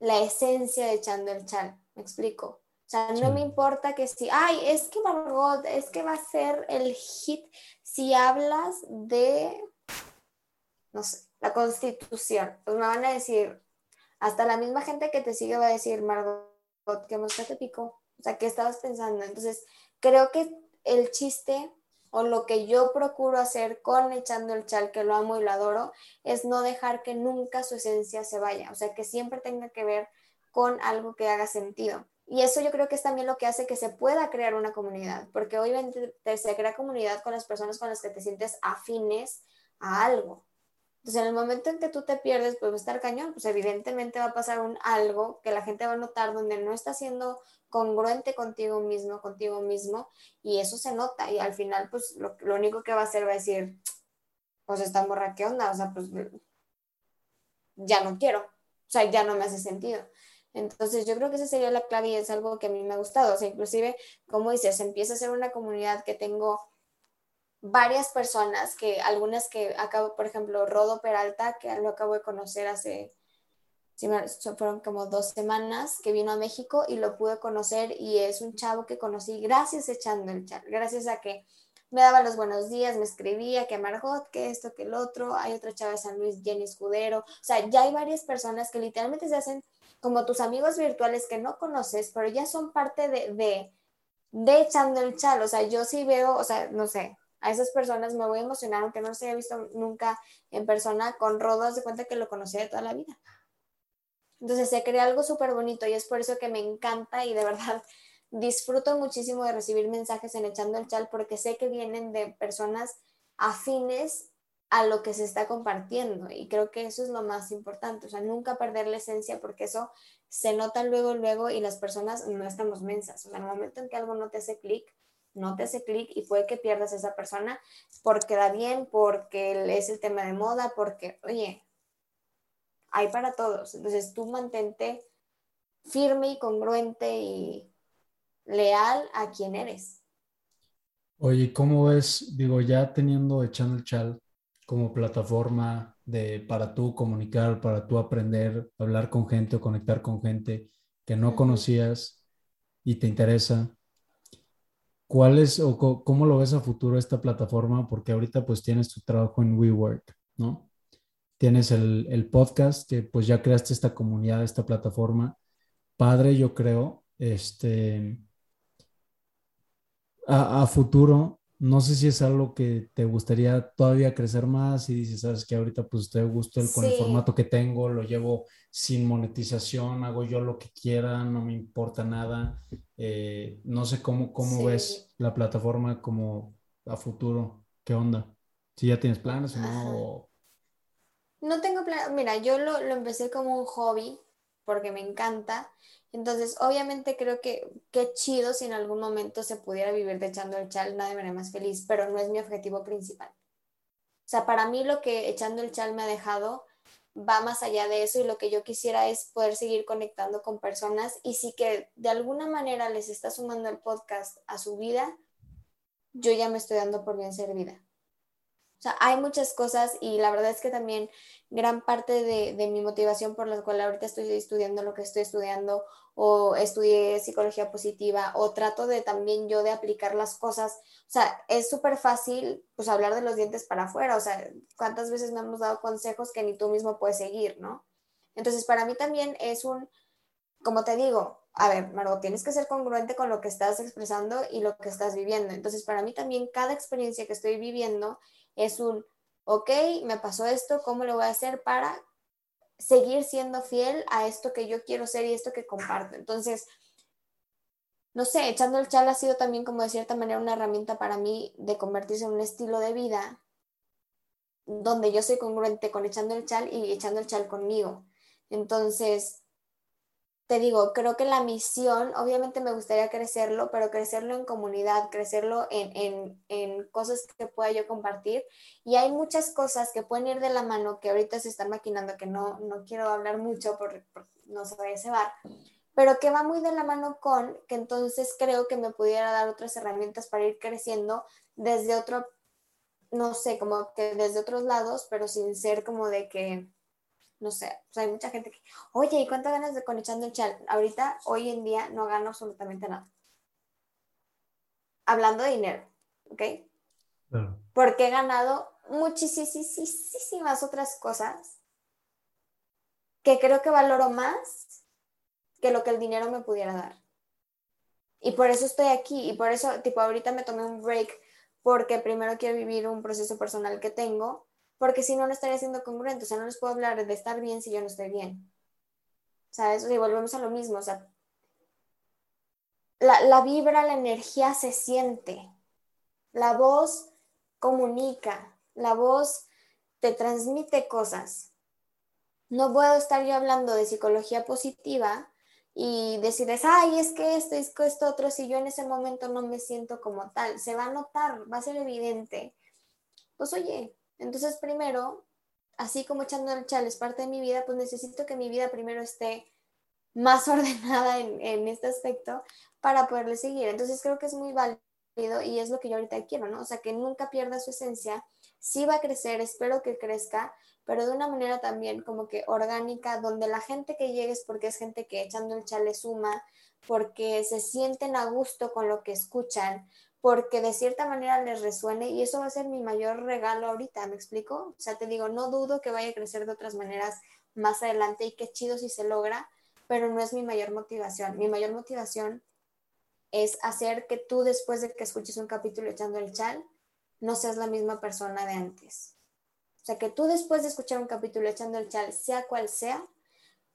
la esencia de echando el chal. ¿Me explico? O sea, no me importa que si, ay, es que Margot, es que va a ser el hit si hablas de, no sé, la constitución. Pues me van a decir, hasta la misma gente que te sigue va a decir, Margot, que mosca te pico. O sea, ¿qué estabas pensando? Entonces, creo que el chiste o lo que yo procuro hacer con echando el chal, que lo amo y lo adoro, es no dejar que nunca su esencia se vaya. O sea, que siempre tenga que ver con algo que haga sentido. Y eso yo creo que es también lo que hace que se pueda crear una comunidad, porque obviamente se crea comunidad con las personas con las que te sientes afines a algo. Entonces, en el momento en que tú te pierdes, pues va a estar cañón, pues evidentemente va a pasar un algo que la gente va a notar donde no está siendo congruente contigo mismo, contigo mismo, y eso se nota, y al final, pues lo, lo único que va a hacer va a decir, pues esta morra, ¿qué onda? O sea, pues ya no quiero, o sea, ya no me hace sentido. Entonces yo creo que esa sería la clave y es algo que a mí me ha gustado. O sea, inclusive, como dices, empieza a ser una comunidad que tengo varias personas, que algunas que acabo, por ejemplo, Rodo Peralta, que lo acabo de conocer hace, fueron como dos semanas, que vino a México y lo pude conocer y es un chavo que conocí gracias echando el chat, gracias a que me daba los buenos días, me escribía que Margot, que esto, que el otro, hay otra chava de San Luis, Jenny Escudero, o sea, ya hay varias personas que literalmente se hacen como tus amigos virtuales que no conoces, pero ya son parte de, de, echando el chal. O sea, yo sí veo, o sea, no sé, a esas personas me voy a emocionar, aunque no se haya visto nunca en persona, con Rodos de cuenta que lo conocía de toda la vida. Entonces se crea algo súper bonito y es por eso que me encanta y de verdad disfruto muchísimo de recibir mensajes en Echando el Chal porque sé que vienen de personas afines a lo que se está compartiendo. Y creo que eso es lo más importante, o sea, nunca perder la esencia porque eso se nota luego, luego y las personas no estamos mensas. O sea, en el momento en que algo no te hace clic, no te hace clic y puede que pierdas a esa persona porque da bien, porque es el tema de moda, porque, oye, hay para todos. Entonces tú mantente firme y congruente y leal a quien eres. Oye, ¿cómo ves, digo, ya teniendo echando el chal, como plataforma de, para tú comunicar, para tú aprender, hablar con gente o conectar con gente que no conocías y te interesa. ¿Cuál es o cómo lo ves a futuro esta plataforma? Porque ahorita pues tienes tu trabajo en WeWork, ¿no? Tienes el, el podcast que pues ya creaste esta comunidad, esta plataforma. Padre, yo creo, este, a, a futuro, no sé si es algo que te gustaría todavía crecer más y dices, sabes que ahorita pues a gusto con el formato que tengo, lo llevo sin monetización, hago yo lo que quiera, no me importa nada. Eh, no sé cómo, cómo ves la plataforma como a futuro, ¿qué onda? Si ya tienes planes o no. No tengo planes, mira, yo lo, lo empecé como un hobby porque me encanta entonces, obviamente creo que qué chido si en algún momento se pudiera vivir de echando el chal, nadie me haría más feliz, pero no es mi objetivo principal. O sea, para mí lo que echando el chal me ha dejado va más allá de eso y lo que yo quisiera es poder seguir conectando con personas y si que de alguna manera les está sumando el podcast a su vida, yo ya me estoy dando por bien servida. O sea, hay muchas cosas y la verdad es que también gran parte de, de mi motivación por la cual ahorita estoy estudiando lo que estoy estudiando o estudié psicología positiva o trato de también yo de aplicar las cosas. O sea, es súper fácil pues hablar de los dientes para afuera. O sea, ¿cuántas veces me hemos dado consejos que ni tú mismo puedes seguir, no? Entonces, para mí también es un, como te digo, a ver, Margot, tienes que ser congruente con lo que estás expresando y lo que estás viviendo. Entonces, para mí también cada experiencia que estoy viviendo es un, ok, me pasó esto, ¿cómo lo voy a hacer para seguir siendo fiel a esto que yo quiero ser y esto que comparto. Entonces, no sé, echando el chal ha sido también como de cierta manera una herramienta para mí de convertirse en un estilo de vida donde yo soy congruente con echando el chal y echando el chal conmigo. Entonces, te digo, creo que la misión, obviamente me gustaría crecerlo, pero crecerlo en comunidad, crecerlo en, cosas que pueda yo compartir. Y hay muchas cosas que pueden ir de la mano que ahorita se están maquinando, que no, no quiero hablar mucho por, no se vaya a cebar, pero que va muy de la mano con que entonces creo que me pudiera dar otras herramientas para ir creciendo desde otro, no sé, como que desde otros lados, pero sin ser como de que no sé, hay mucha gente que, oye, ¿y cuánto ganas de conectando el chat? Ahorita, hoy en día, no gano absolutamente nada. Hablando de dinero, ¿ok? Porque he ganado muchísimas otras cosas que creo que valoro más que lo que el dinero me pudiera dar. Y por eso estoy aquí y por eso, tipo, ahorita me tomé un break porque primero quiero vivir un proceso personal que tengo porque si no, no estaría siendo congruente, o sea, no les puedo hablar de estar bien si yo no estoy bien. ¿Sabes? Y volvemos a lo mismo, o sea, la, vibra, la energía se siente, la voz comunica, la voz te transmite cosas. No puedo estar yo hablando de psicología positiva y decirles, ay, es que esto, es esto, otro, si yo en ese momento no me siento como tal, se va a notar, va a ser evidente. Pues oye, entonces, primero, así como echando el chal es parte de mi vida, pues necesito que mi vida primero esté más ordenada en, este aspecto para poderle seguir. Entonces, creo que es muy válido y es lo que yo ahorita quiero, ¿no? O sea, que nunca pierda su esencia. Sí va a crecer, espero que crezca, pero de una manera también como que orgánica, donde la gente que llegue es porque es gente que echando el chal suma, porque se sienten a gusto con lo que escuchan, porque de cierta manera les resuene y eso va a ser mi mayor regalo ahorita, ¿me explico? O sea, te digo, no dudo que vaya a crecer de otras maneras más adelante y qué chido si se logra, pero no es mi mayor motivación. Mi mayor motivación es hacer que tú después de que escuches un capítulo echando el chal, no seas la misma persona de antes. O sea, que tú después de escuchar un capítulo echando el chal, sea cual sea,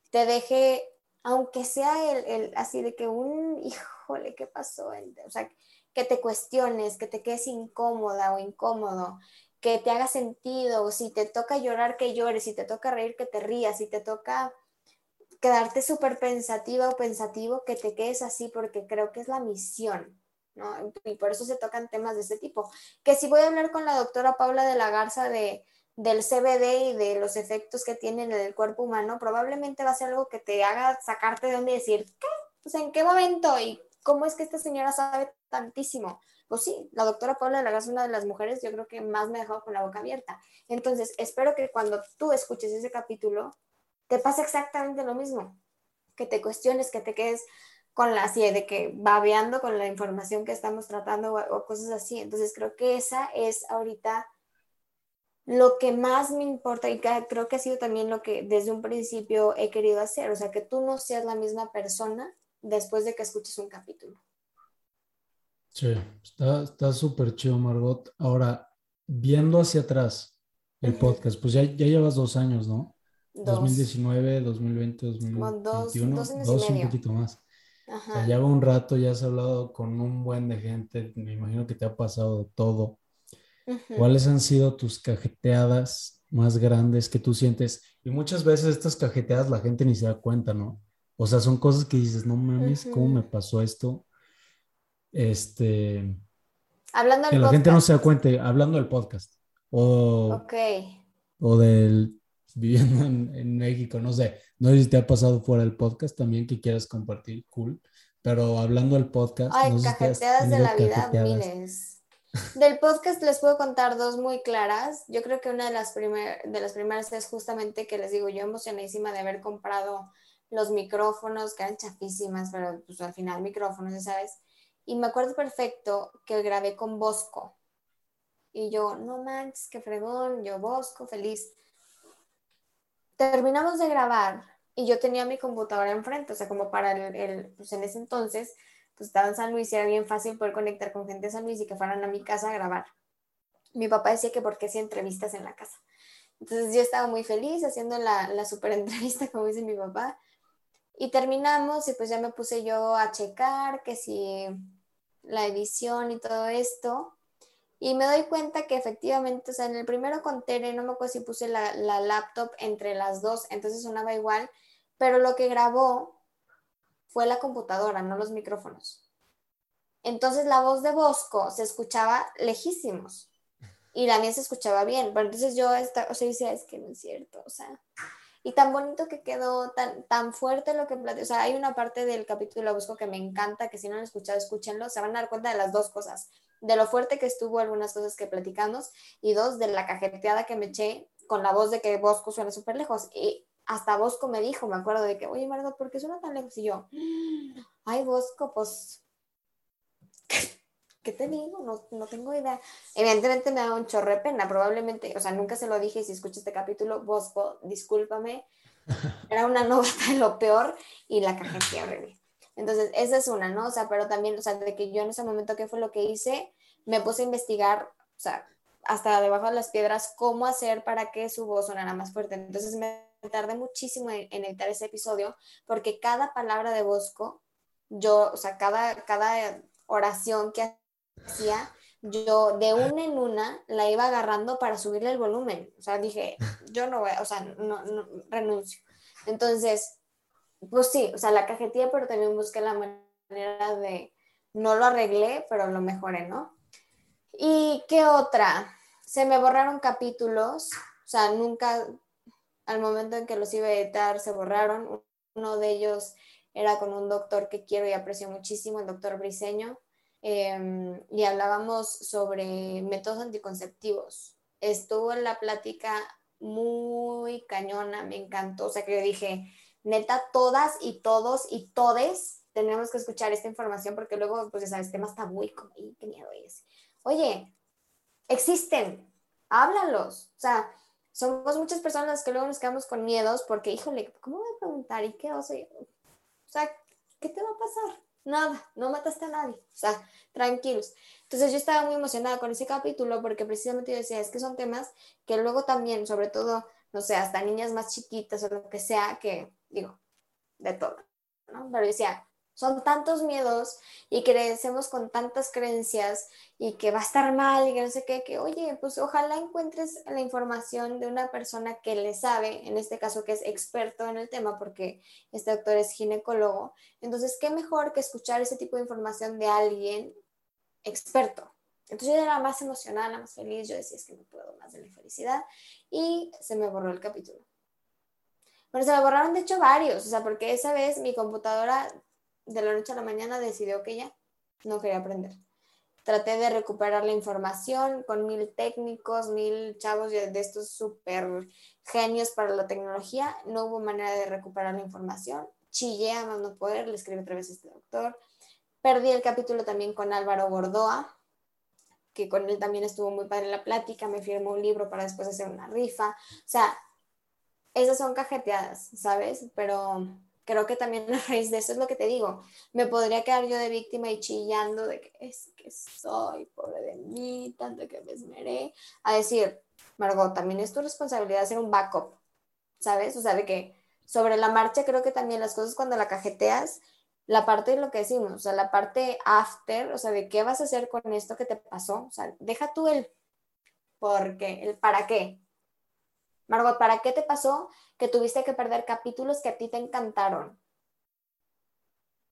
te deje, aunque sea el, así de que un, híjole, ¿qué pasó? O sea, que te cuestiones, que te quedes incómoda o incómodo, que te haga sentido, si te toca llorar, que llores, si te toca reír, que te rías, si te toca quedarte súper pensativa o pensativo, que te quedes así, porque creo que es la misión, ¿no? Y por eso se tocan temas de este tipo. Que si voy a hablar con la doctora Paula de la Garza de, del CBD y de los efectos que tiene en el cuerpo humano, probablemente va a ser algo que te haga sacarte de donde decir, ¿qué? Pues en qué momento y ¿cómo es que esta señora sabe tantísimo? Pues sí, la doctora Paula de la es una de las mujeres, yo creo que más me ha dejado con la boca abierta. Entonces, espero que cuando tú escuches ese capítulo, te pase exactamente lo mismo, que te cuestiones, que te quedes con la así de que babeando con la información que estamos tratando o cosas así. Entonces, creo que esa es ahorita lo que más me importa y creo que ha sido también lo que desde un principio he querido hacer, o sea, que tú no seas la misma persona después de que escuches un capítulo. Sí, está súper chido, Margot. Ahora, viendo hacia atrás el podcast, pues ya, ya llevas dos años, ¿no? 2019, 2020, 2021, dos, dos, un poquito más. Ajá. O sea, lleva un rato, ya has hablado con un buen de gente, me imagino que te ha pasado de todo. ¿Cuáles han sido tus cajeteadas más grandes que tú sientes? Y muchas veces estas cajeteadas la gente ni se da cuenta, ¿no? O sea, son cosas que dices, no mames, ¿cómo me pasó esto? Este. Hablando que la gente no se da cuenta, hablando del podcast. o, o del viviendo en, México, no sé, no sé si te ha pasado fuera del podcast también que quieras compartir, cool, pero hablando del podcast. Ay, cajeteadas de la vida, miles. Del podcast les puedo contar dos muy claras. Yo creo que una de las, de las primeras es justamente que les digo, yo emocionadísima de haber comprado los micrófonos, que eran chafísimas, pero pues al final micrófonos, ya sabes. Y me acuerdo perfecto que grabé con Bosco. Y yo, no manches, qué fregón, yo Bosco, feliz. Terminamos de grabar y yo tenía mi computadora enfrente, o sea, como para el, pues en ese entonces, pues estaba en San Luis y era bien fácil poder conectar con gente de San Luis y que fueran a mi casa a grabar. Mi papá decía que porque hacía entrevistas en la casa. Entonces yo estaba muy feliz haciendo la, la super entrevista, como dice mi papá. Y terminamos y pues ya me puse yo a checar que si la edición y todo esto. Y me doy cuenta que efectivamente, o sea, en el primero con Tere, no me acuerdo si puse la, la laptop entre las dos, entonces sonaba igual, pero lo que grabó fue la computadora, no los micrófonos. Entonces la voz de Bosco se escuchaba lejísimos y la mía se escuchaba bien, pero entonces yo, esta, o sea, decía, es que no es cierto, o sea, y tan bonito que quedó, tan, tan fuerte lo que O sea, hay una parte del capítulo Busco que me encanta, que si no han escuchado, escúchenlo, se van a dar cuenta de las dos cosas, de lo fuerte que estuvo algunas cosas que platicamos, y dos, de la cajeteada que me eché con la voz de que Bosco suena súper lejos. Y hasta Bosco me dijo, me acuerdo de que, oye, Margot, ¿por qué suena tan lejos? Y yo, ay, Bosco, pues ¿qué te digo? No, no, tengo idea. Evidentemente me da un chorre pena, probablemente, o sea, nunca se lo dije, si escuchas este capítulo, Bosco, discúlpame, era una novata de lo peor y la cajé horrible. Entonces, esa es una, ¿no? O sea, pero también, o sea, de que yo en ese momento, ¿qué fue lo que hice? Me puse a investigar, o sea, hasta debajo de las piedras, cómo hacer para que su voz sonara más fuerte. Entonces, me tardé muchísimo en, en editar ese episodio, porque cada palabra de Bosco, yo, o sea, cada, cada oración que yo de una en una la iba agarrando para subirle el volumen. O sea, dije, yo no voy, o sea, no, no renuncio. Entonces, pues sí, o sea, la cajetilla, pero también busqué la manera de, no lo arreglé, pero lo mejoré, ¿no? ¿Y qué otra? Se me borraron capítulos, o sea, nunca, al momento en que los iba a editar, se borraron. Uno de ellos era con un doctor que quiero y aprecio muchísimo, el doctor Briseño Em, y hablábamos sobre métodos anticonceptivos. Estuvo en la plática muy cañona, me encantó. O sea, que yo dije, neta, todas y todos y todes tenemos que escuchar esta información porque luego, pues ya sabes, temas tabú y como, qué miedo es. Oye, existen, háblalos. O sea, somos muchas personas que luego nos quedamos con miedos porque, híjole, ¿cómo voy a preguntar? ¿Y qué? O sea ¿qué te va a pasar? Nada, no mataste a nadie, o sea, tranquilos. Entonces yo estaba muy emocionada con ese capítulo porque precisamente yo decía, es que son temas que luego también, sobre todo, no sé, hasta niñas más chiquitas o lo que sea, que digo, de todo, ¿no? Pero decía, son tantos miedos y crecemos con tantas creencias y que va a estar mal y que no sé qué, que oye, pues ojalá encuentres la información de una persona que le sabe, en este caso que es experto en el tema, porque este doctor es ginecólogo. Entonces, ¿qué mejor que escuchar ese tipo de información de alguien experto? Entonces yo era más emocionada, más feliz, yo decía, es que no puedo más de la felicidad y se me borró el capítulo. Pero se me borraron de hecho varios, o sea, porque esa vez mi computadora de la noche a la mañana decidió que ya no quería aprender. Traté de recuperar la información con mil técnicos, mil chavos de estos súper genios para la tecnología. No hubo manera de recuperar la información. Chillé a no poder, le escribí otra vez a este doctor. Perdí el capítulo también con Álvaro Gordoa, que con él también estuvo muy padre la plática. Me firmó un libro para después hacer una rifa. O sea, esas son cajeteadas, ¿sabes? Pero creo que también a raíz de eso es lo que te digo, me podría quedar yo de víctima y chillando de que es que soy pobre de mí, tanto que me esmeré, a decir, Margot, también es tu responsabilidad hacer un backup, ¿sabes? O sea, de que sobre la marcha creo que también las cosas cuando la cajeteas, la parte de lo que decimos, o sea, la parte after, o sea, de qué vas a hacer con esto que te pasó, o sea, deja tú el por qué, el para qué, Margot, ¿para qué te pasó que tuviste que perder capítulos que a ti te encantaron?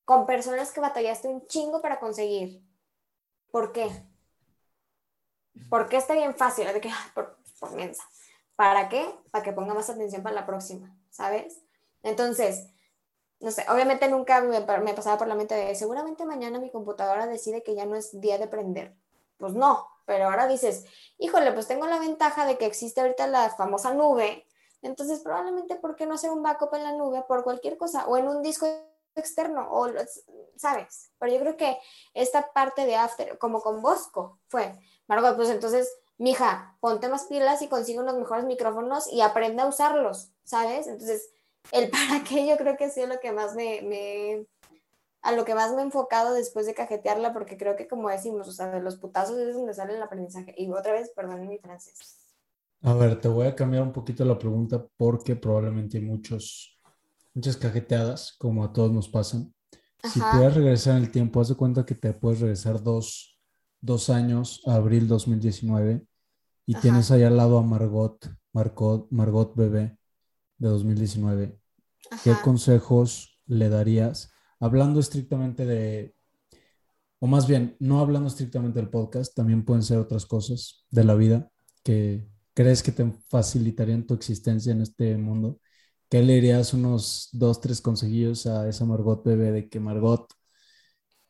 Con personas que batallaste un chingo para conseguir. ¿Por qué? Porque está bien fácil, de que, por, por mensa. ¿Para qué? Para que ponga más atención para la próxima, ¿sabes? Entonces, no sé, obviamente nunca me, me, pasaba por la mente de, seguramente mañana mi computadora decide que ya no es día de prender. Pues no, pero ahora dices, híjole, pues tengo la ventaja de que existe ahorita la famosa nube, entonces probablemente, ¿por qué no hacer un backup en la nube por cualquier cosa o en un disco externo? O, ¿sabes? Pero yo creo que esta parte de After, como con Bosco, fue, Margot, pues entonces, mija, ponte más pilas y consigue unos mejores micrófonos y aprende a usarlos, ¿sabes? Entonces, el para qué yo creo que ha sido lo que más me, me, a lo que más me he enfocado después de cajetearla, porque creo que como decimos, o sea, de los putazos es donde sale el aprendizaje. Y otra vez, perdón mi francés. A ver, te voy a cambiar un poquito la pregunta porque probablemente hay muchos, muchas cajeteadas, como a todos nos pasan. Si puedes regresar en el tiempo, haz de cuenta que te puedes regresar dos, dos años, a abril 2019, y tienes ahí al lado a Margot, Margot, Margot Bebé de 2019. ¿Qué consejos le darías? Hablando estrictamente de, o más bien, no hablando estrictamente del podcast, también pueden ser otras cosas de la vida que crees que te facilitarían tu existencia en este mundo. ¿Qué le dirías unos dos, tres consejillos a esa Margot bebé de que Margot,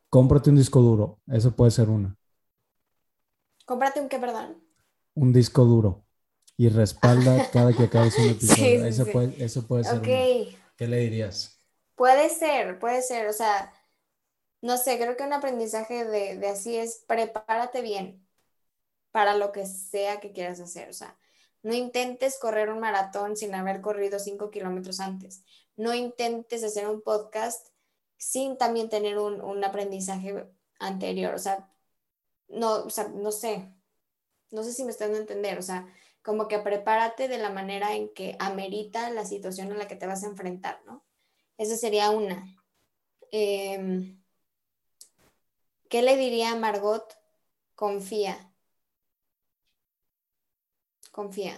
cómprate un disco duro? Eso puede ser una. ¿Cómprate un qué, perdón? Un disco duro y respalda cada que acabes un episodio. eso, Puede, eso puede ser. ¿Qué le dirías? Puede ser, puede ser. O sea, no sé, creo que un aprendizaje de, de así es prepárate bien para lo que sea que quieras hacer. O sea, no intentes correr un maratón sin haber corrido cinco kilómetros antes. No intentes hacer un podcast sin también tener un, un aprendizaje anterior. O sea, no, o sea, no sé. No sé si me están a entender. O sea, como que prepárate de la manera en que amerita la situación en la que te vas a enfrentar, ¿no? Esa sería una. Em, ¿Qué le diría a Margot? Confía. Confía.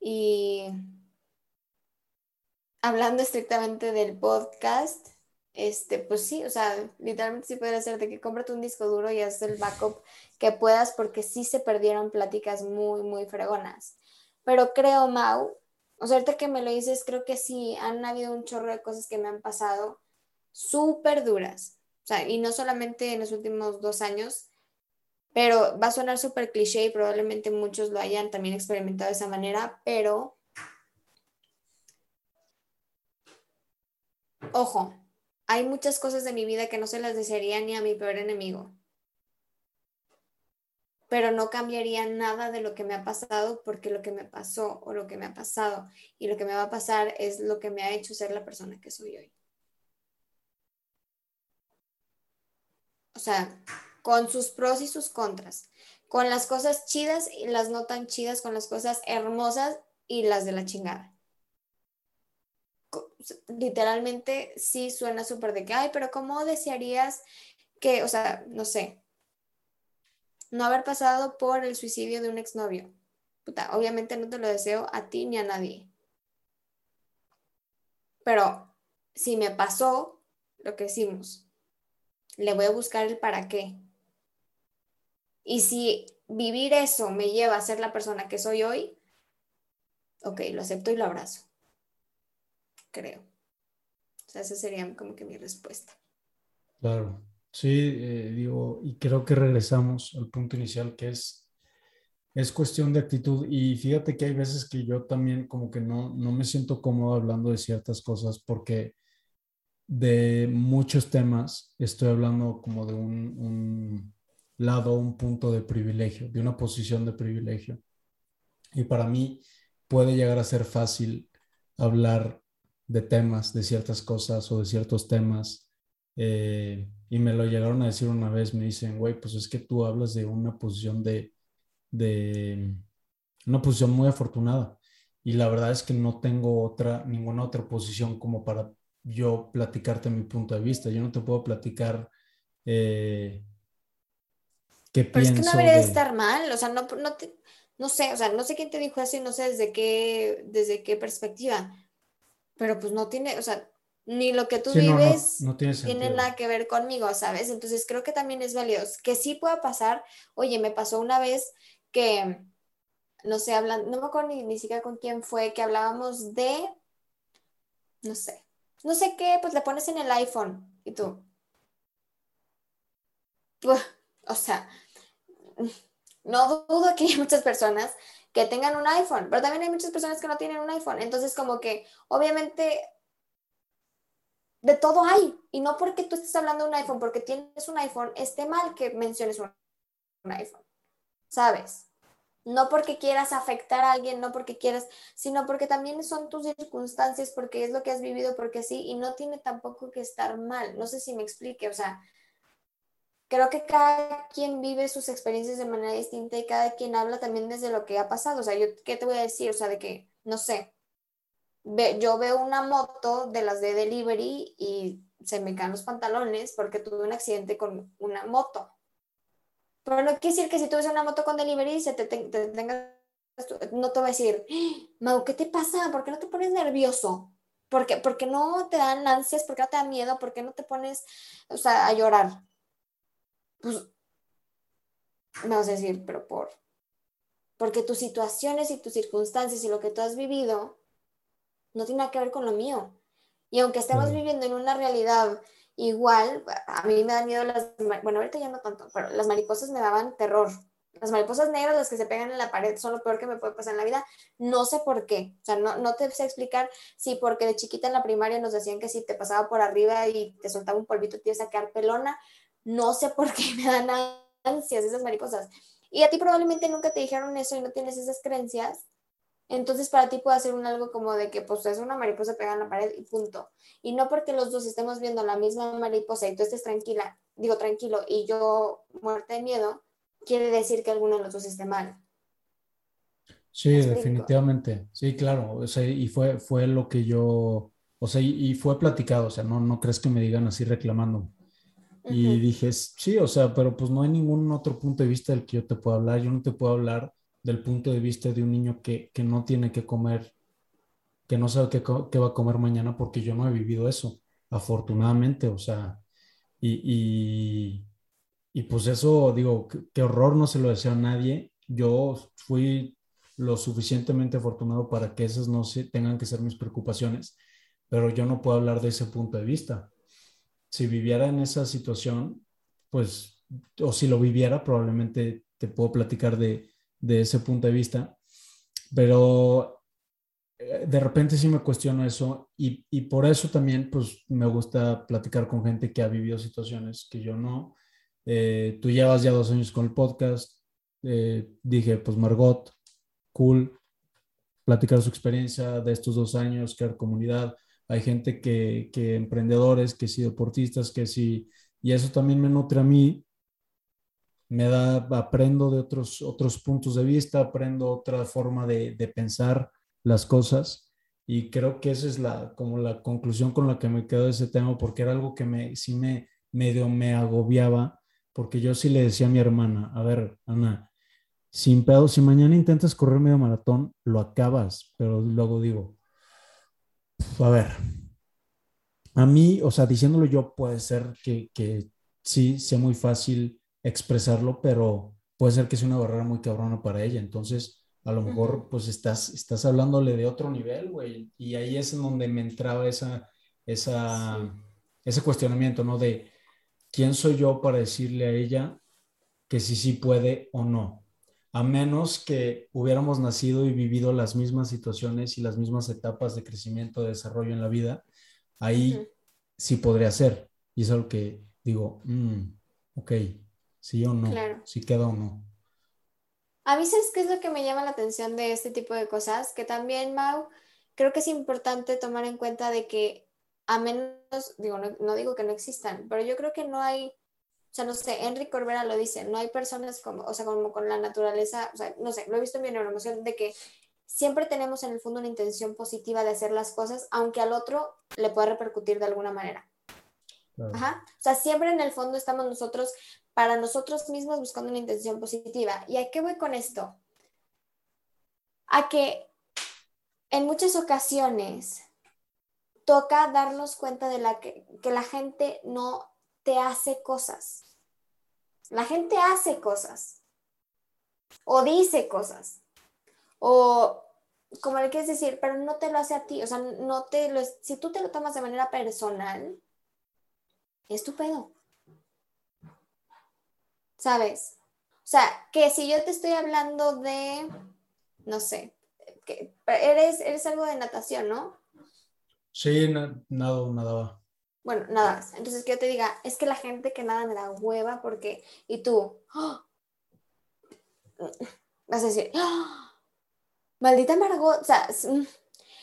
Y hablando estrictamente del podcast, este, pues sí, o sea, literalmente sí puede ser de que cómprate un disco duro y haz el backup que puedas porque sí se perdieron pláticas muy, muy fregonas. Pero creo, Mau, o sea, que me lo dices, creo que sí, han habido un chorro de cosas que me han pasado súper duras. O sea, y no solamente en los últimos dos años, pero va a sonar súper cliché y probablemente muchos lo hayan también experimentado de esa manera, pero ojo, hay muchas cosas de mi vida que no se las desearía ni a mi peor enemigo. Pero no cambiaría nada de lo que me ha pasado porque lo que me pasó o lo que me ha pasado y lo que me va a pasar es lo que me ha hecho ser la persona que soy hoy. O sea, con sus pros y sus contras, con las cosas chidas y las no tan chidas, con las cosas hermosas y las de la chingada literalmente sí suena súper de que, ay, pero ¿cómo desearías que, o sea, no sé, no haber pasado por el suicidio de un exnovio? Puta, obviamente no te lo deseo a ti ni a nadie. Pero si me pasó lo que hicimos, le voy a buscar el para qué. Y si vivir eso me lleva a ser la persona que soy hoy, ok, lo acepto y lo abrazo creo. O sea, esa sería como que mi respuesta. Claro, sí, eh, digo, y creo que regresamos al punto inicial que es, es cuestión de actitud. Y fíjate que hay veces que yo también como que no, no me siento cómodo hablando de ciertas cosas porque de muchos temas estoy hablando como de un, un lado, un punto de privilegio, de una posición de privilegio. Y para mí puede llegar a ser fácil hablar de temas, de ciertas cosas o de ciertos temas. Eh, y me lo llegaron a decir una vez, me dicen, güey, pues es que tú hablas de una posición de, de, una posición muy afortunada. Y la verdad es que no tengo otra, ninguna otra posición como para yo platicarte mi punto de vista. Yo no te puedo platicar eh, Pero es que no debería de... estar mal, o sea, no, no, no sé, o sea, no sé quién te dijo eso y no sé desde qué, desde qué perspectiva pero pues no tiene, o sea, ni lo que tú vives tiene, nada que ver conmigo, ¿sabes? Entonces creo que también es válido. Que sí pueda pasar, oye, me pasó una vez que, no sé, hablan, no me acuerdo ni, ni siquiera con quién fue, que hablábamos de, no sé, no sé qué, pues le pones en el iPhone y tú. O sea, no dudo que hay muchas personas que tengan un iPhone, pero también hay muchas personas que no tienen un iPhone. Entonces, como que obviamente de todo hay. Y no porque tú estés hablando de un iPhone, porque tienes un iPhone, esté mal que menciones un, iPhone. ¿Sabes? No porque quieras afectar a alguien, no porque quieras, sino porque también son tus circunstancias, porque es lo que has vivido, porque sí, y no tiene tampoco que estar mal. No sé si me explique, o sea, creo que cada quien vive sus experiencias de manera distinta y cada quien habla también desde lo que ha pasado. O sea, yo, ¿qué te voy a decir? O sea, de que, no sé, yo veo una moto de las de delivery y se me caen los pantalones porque tuve un accidente con una moto. Pero no quiere decir que si tú una moto con delivery se te, tenga, no te voy a decir, Mau, ¿qué te pasa? ¿Por qué no te pones nervioso? ¿Por qué, no te dan ansias? ¿Por qué no te da miedo? ¿Por qué no te pones, o sea, a llorar? Pues, vas a decir, pero por, porque tus situaciones y tus circunstancias y lo que tú has vivido no tiene nada que ver con lo mío. Y aunque estemos viviendo en una realidad igual, a mí me dan miedo las, bueno, ahorita ya no tanto, pero las mariposas me daban terror. Las mariposas negras, las que se pegan en la pared, son lo peor que me puede pasar en la vida. No sé por qué. O sea, no, no te sé explicar si porque de chiquita en la primaria nos decían que si te pasaba por arriba y te soltaba un polvito te ibas a quedar pelona. No sé por qué me dan ansias esas mariposas. Y a ti probablemente nunca te dijeron eso y no tienes esas creencias. Entonces para ti puede ser un algo como de que pues es una mariposa pegada en la pared y punto. Y no porque los dos estemos viendo la misma mariposa y tú estés tranquila, digo tranquilo, y yo muerta de miedo, quiere decir que alguno de los dos esté mal. Sí, definitivamente. Sí, claro. O sea, y fue, fue lo que yo, o sea, y, fue platicado, o sea, no, no crees que me digan así reclamando. Y dije, sí, o sea, pero pues no hay ningún otro punto de vista del que yo te pueda hablar. Yo no te puedo hablar del punto de vista de un niño que, no tiene que comer, que no sabe qué, va a comer mañana, porque yo no he vivido eso, afortunadamente, o sea, y, pues eso, digo, qué horror, no se lo deseo a nadie. Yo fui lo suficientemente afortunado para que esas no se, tengan que ser mis preocupaciones, pero yo no puedo hablar de ese punto de vista. Si viviera en esa situación, pues, o si lo viviera, probablemente te puedo platicar de, de ese punto de vista, pero eh, de repente sí me cuestiono eso y, y, por eso también pues me gusta platicar con gente que ha vivido situaciones que yo no. Eh, tú llevas ya dos años con el podcast, eh, dije pues Margot, cool, platicar su experiencia de estos dos años, crear comunidad. Hay gente que, emprendedores, que sí deportistas, que sí, y eso también me nutre a mí me da, aprendo de otros, otros puntos de vista, aprendo otra forma de, pensar las cosas y creo que esa es la, como la conclusión con la que me quedo de ese tema porque era algo que me, sí me medio me agobiaba porque yo sí le decía a mi hermana, a ver, Ana, sin pedo, si mañana intentas correr medio maratón, lo acabas, pero luego digo, a ver, a mí, o sea, diciéndolo yo, puede ser que, que sí sea muy fácil expresarlo, pero puede ser que sea una barrera muy cabrona para ella. Entonces, a lo mejor, pues estás, estás hablándole de otro nivel, güey. Y ahí es en donde me entraba esa, esa, ese cuestionamiento, ¿no? De quién soy yo para decirle a ella que sí, sí puede o no. A menos que hubiéramos nacido y vivido las mismas situaciones y las mismas etapas de crecimiento, de desarrollo en la vida, ahí sí podría ser. Y es algo que digo, mm, ok, sí o no, claro. si queda o no. A mí, ¿sabes qué es lo que me llama la atención de este tipo de cosas? Que también, Mau, creo que es importante tomar en cuenta de que a menos, digo, no, digo que no existan, pero yo creo que no hay, o sea, no sé, Enrique Corbera lo dice, no hay personas como, o sea, como con la naturaleza, o sea, no sé, lo he visto en mi neuroemoción, de que siempre tenemos en el fondo una intención positiva de hacer las cosas, aunque al otro le pueda repercutir de alguna manera. Ajá. O sea, siempre en el fondo estamos nosotros para nosotros mismos buscando una intención positiva. ¿Y a qué voy con esto? A que en muchas ocasiones toca darnos cuenta de la que, que la gente no te hace cosas. La gente hace cosas o dice cosas o como le quieres decir, pero no te lo hace a ti, o sea, no te lo, si tú te lo tomas de manera personal, es tu pedo. ¿Sabes? O sea, que si yo te estoy hablando de, no sé, que eres, eres algo de natación, ¿no? Sí, nada, nada Bueno, nada más. Entonces que yo te diga, es que la gente que nada me da hueva porque, y tú, ¡ah! vas a decir, ¡ah! maldita Margot, o sea, mm,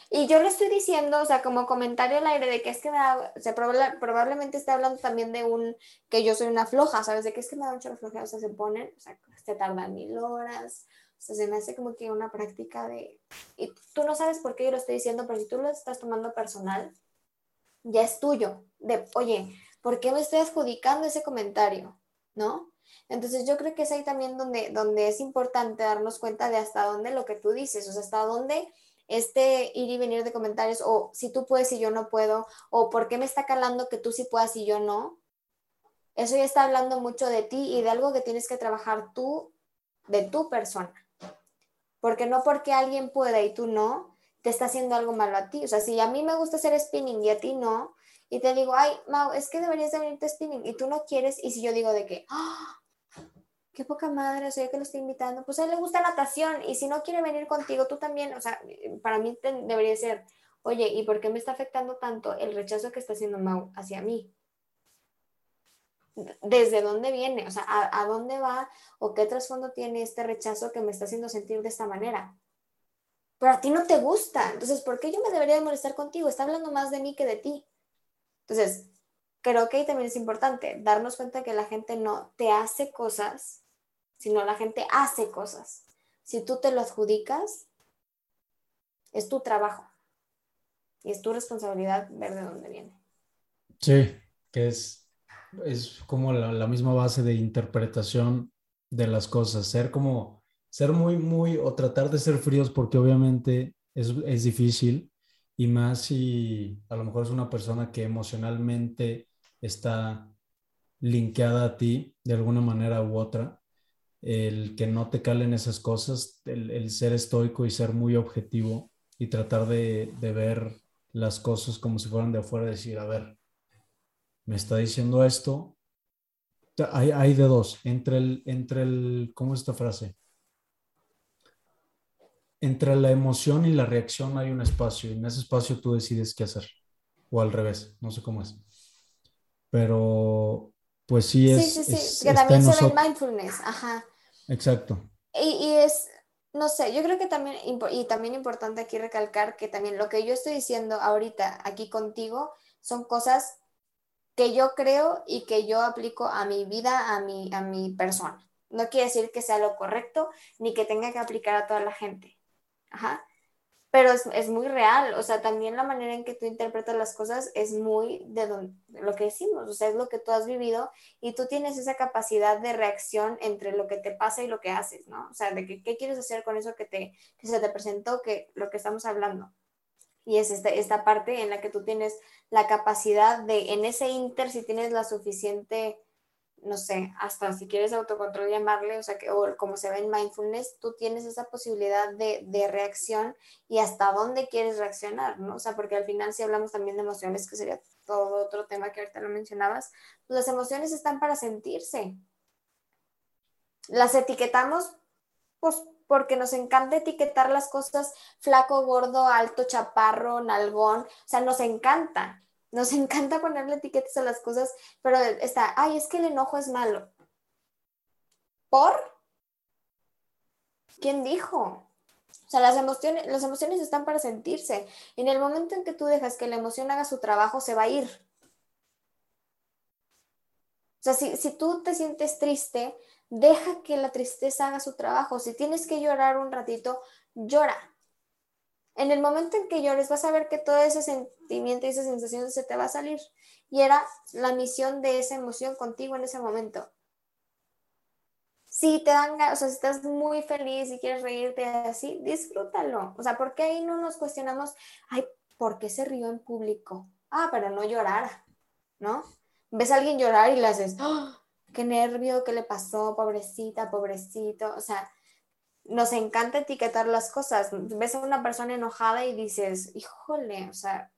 y yo le estoy diciendo, o sea, como comentario al aire de que es que me da, o sea, probablemente está hablando también de un, que yo soy una floja, ¿sabes? De que es que me da mucho la flojera, o sea, se ponen, o sea, se tardan mil horas, o sea, se me hace como que una práctica de, y tú no sabes por qué yo lo estoy diciendo, pero si tú lo estás tomando personal, ya es tuyo, de, oye, ¿por qué me estoy adjudicando ese comentario? ¿No? Entonces yo creo que es ahí también donde, donde es importante darnos cuenta de hasta dónde lo que tú dices, o sea, hasta dónde este ir y venir de comentarios, o si tú puedes y yo no puedo, o por qué me está calando que tú sí puedas y yo no. Eso ya está hablando mucho de ti y de algo que tienes que trabajar tú, de tu persona. Porque no porque alguien pueda y tú no, te está haciendo algo malo a ti. O sea, si a mí me gusta hacer spinning y a ti no, y te digo, ay, Mau, es que deberías de venirte a spinning y tú no quieres, y si yo digo de que, ¡ah! qué poca madre, o sea, que lo estoy invitando, pues a él le gusta natación y si no quiere venir contigo, tú también, o sea, para mí debería ser, oye, ¿y por qué me está afectando tanto el rechazo que está haciendo Mau hacia mí? ¿Desde dónde viene? O sea, ¿a, a dónde va o qué trasfondo tiene este rechazo que me está haciendo sentir de esta manera? Pero a ti no te gusta, entonces, ¿por qué yo me debería de molestar contigo? Está hablando más de mí que de ti. Entonces, creo que también es importante darnos cuenta que la gente no te hace cosas sino la gente hace cosas. Si tú te lo adjudicas, es tu trabajo y es tu responsabilidad ver de dónde viene. Sí, que es, es como la, misma base de interpretación de las cosas, ser como, ser muy, muy, o tratar de ser fríos porque obviamente es, es difícil y más si a lo mejor es una persona que emocionalmente está linkeada a ti de alguna manera u otra el que no te calen esas cosas, el, ser estoico y ser muy objetivo y tratar de, ver las cosas como si fueran de afuera, decir, a ver, me está diciendo esto. Hay, hay de dos, entre el, entre el, ¿cómo es esta frase? Entre la emoción y la reacción hay un espacio y en ese espacio tú decides qué hacer. O al revés, no sé cómo es. Pero pues sí es. Sí, sí, sí, que también se ve mindfulness, ajá. Exacto. Y, es, no sé, yo creo que también, y también importante aquí recalcar que también lo que yo estoy diciendo ahorita aquí contigo son cosas que yo creo y que yo aplico a mi vida, a mi, a mi persona. No quiere decir que sea lo correcto ni que tenga que aplicar a toda la gente. Ajá pero es, muy real, o sea, también la manera en que tú interpretas las cosas es muy de, lo que decimos, o sea, es lo que tú has vivido y tú tienes esa capacidad de reacción entre lo que te pasa y lo que haces, ¿no? O sea, de que, qué quieres hacer con eso que, te, que se te presentó, que lo que estamos hablando. Y es esta, esta parte en la que tú tienes la capacidad de, en ese inter, si tienes la suficiente no sé, hasta si quieres autocontrol llamarle, o sea, que, o como se ve en mindfulness, tú tienes esa posibilidad de, de, reacción y hasta dónde quieres reaccionar, ¿no? O sea, porque al final si hablamos también de emociones, que sería todo otro tema que ahorita lo mencionabas, pues las emociones están para sentirse. Las etiquetamos, pues porque nos encanta etiquetar las cosas flaco, gordo, alto, chaparro, nalgón, o sea, nos encanta. Nos encanta ponerle etiquetas a las cosas, pero está, ay, es que el enojo es malo. ¿Por? ¿Quién dijo? O sea, las emociones, las emociones están para sentirse. En el momento en que tú dejas que la emoción haga su trabajo, se va a ir. O sea, si, si tú te sientes triste, deja que la tristeza haga su trabajo. Si tienes que llorar un ratito, llora. En el momento en que llores vas a ver que todo ese sentimiento y esa sensación se te va a salir. Y era la misión de esa emoción contigo en ese momento. Si te dan, o sea, si estás muy feliz y quieres reírte así, disfrútalo. O sea, porque ahí no nos cuestionamos, ay, ¿por qué se rió en público? Ah, pero no llorara, ¿no? Ves a alguien llorar y le haces, ¡Ah! qué nervio, qué le pasó, pobrecita, pobrecito. O sea, nos encanta etiquetar las cosas. Ves a una persona enojada y dices, híjole, o sea,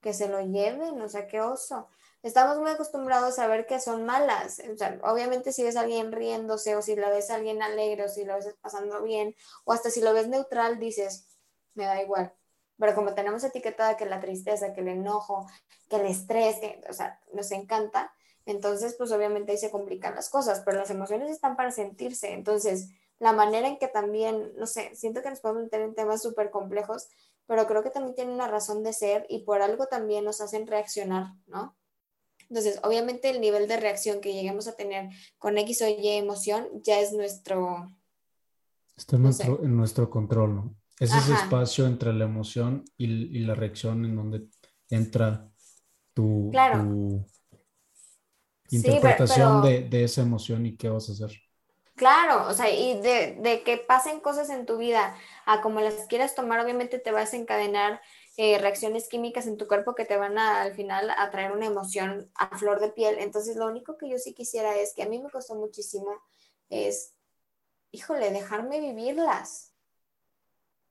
que se lo lleven, o sea, qué oso. Estamos muy acostumbrados a ver que son malas. O sea, obviamente si ves a alguien riéndose o si lo ves a alguien alegre o si lo ves pasando bien o hasta si lo ves neutral, dices, me da igual. Pero como tenemos etiquetada que la tristeza, que el enojo, que el estrés, o sea, nos encanta, entonces pues obviamente ahí se complican las cosas, pero las emociones están para sentirse. Entonces, la manera en que también, no sé, siento que nos podemos meter en temas súper complejos, pero creo que también tienen una razón de ser y por algo también nos hacen reaccionar, ¿no? Entonces, obviamente el nivel de reacción que lleguemos a tener con X o Y emoción ya es nuestro... Está en, nuestro, en nuestro control, ¿no? Es ese espacio entre la emoción y, la reacción en donde entra tu, interpretación de, de, esa emoción y qué vas a hacer. Claro, o sea, y de, que pasen cosas en tu vida a como las quieras tomar, obviamente te vas a encadenar eh, reacciones químicas en tu cuerpo que te van a, al final a traer una emoción a flor de piel. Entonces, lo único que yo sí quisiera es que a mí me costó muchísimo es, híjole, dejarme vivirlas.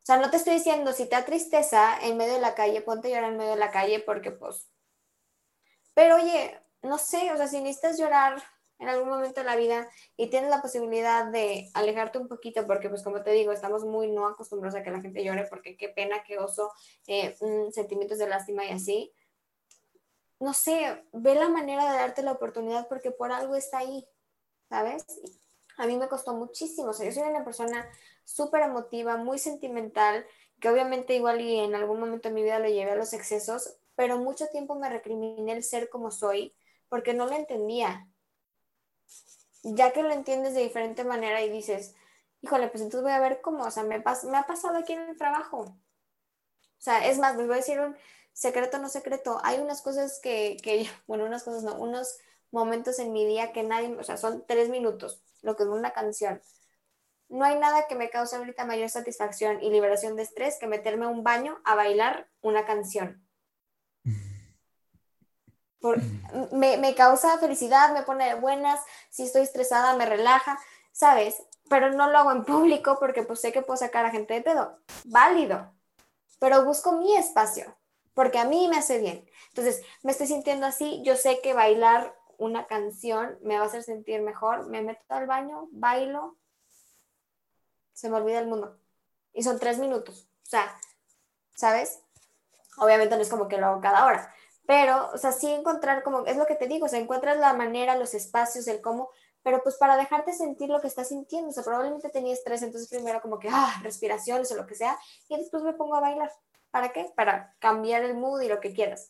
O sea, no te estoy diciendo, si te da tristeza en medio de la calle, ponte a llorar en medio de la calle porque pues... Pero oye, no sé, o sea, si necesitas llorar en algún momento de la vida y tienes la posibilidad de alejarte un poquito, porque pues como te digo, estamos muy no acostumbrados a que la gente llore, porque qué pena, qué oso, eh, sentimientos de lástima y así. No sé, ve la manera de darte la oportunidad porque por algo está ahí, ¿sabes? A mí me costó muchísimo, o sea, yo soy una persona súper emotiva, muy sentimental, que obviamente igual y en algún momento de mi vida lo llevé a los excesos, pero mucho tiempo me recriminé el ser como soy porque no lo entendía ya que lo entiendes de diferente manera y dices, híjole, pues entonces voy a ver cómo, o sea, me, me ha pasado aquí en el trabajo. O sea, es más, les voy a decir un secreto, no secreto. Hay unas cosas que, que, bueno, unas cosas no, unos momentos en mi día que nadie, o sea, son tres minutos, lo que es una canción. No hay nada que me cause ahorita mayor satisfacción y liberación de estrés que meterme a un baño a bailar una canción me, me, causa felicidad, me pone de buenas, si estoy estresada me relaja, ¿sabes? Pero no lo hago en público porque pues sé que puedo sacar a gente de pedo. Válido. Pero busco mi espacio porque a mí me hace bien. Entonces, me estoy sintiendo así, yo sé que bailar una canción me va a hacer sentir mejor, me meto al baño, bailo, se me olvida el mundo. Y son tres minutos. O sea, ¿sabes? Obviamente no es como que lo hago cada hora, pero, o sea, sí encontrar como, es lo que te digo, o sea, encuentras la manera, los espacios, el cómo, pero pues para dejarte sentir lo que estás sintiendo, o sea, probablemente tenía estrés, entonces primero como que, ah, respiraciones o lo que sea, y después me pongo a bailar. ¿Para qué? Para cambiar el mood y lo que quieras.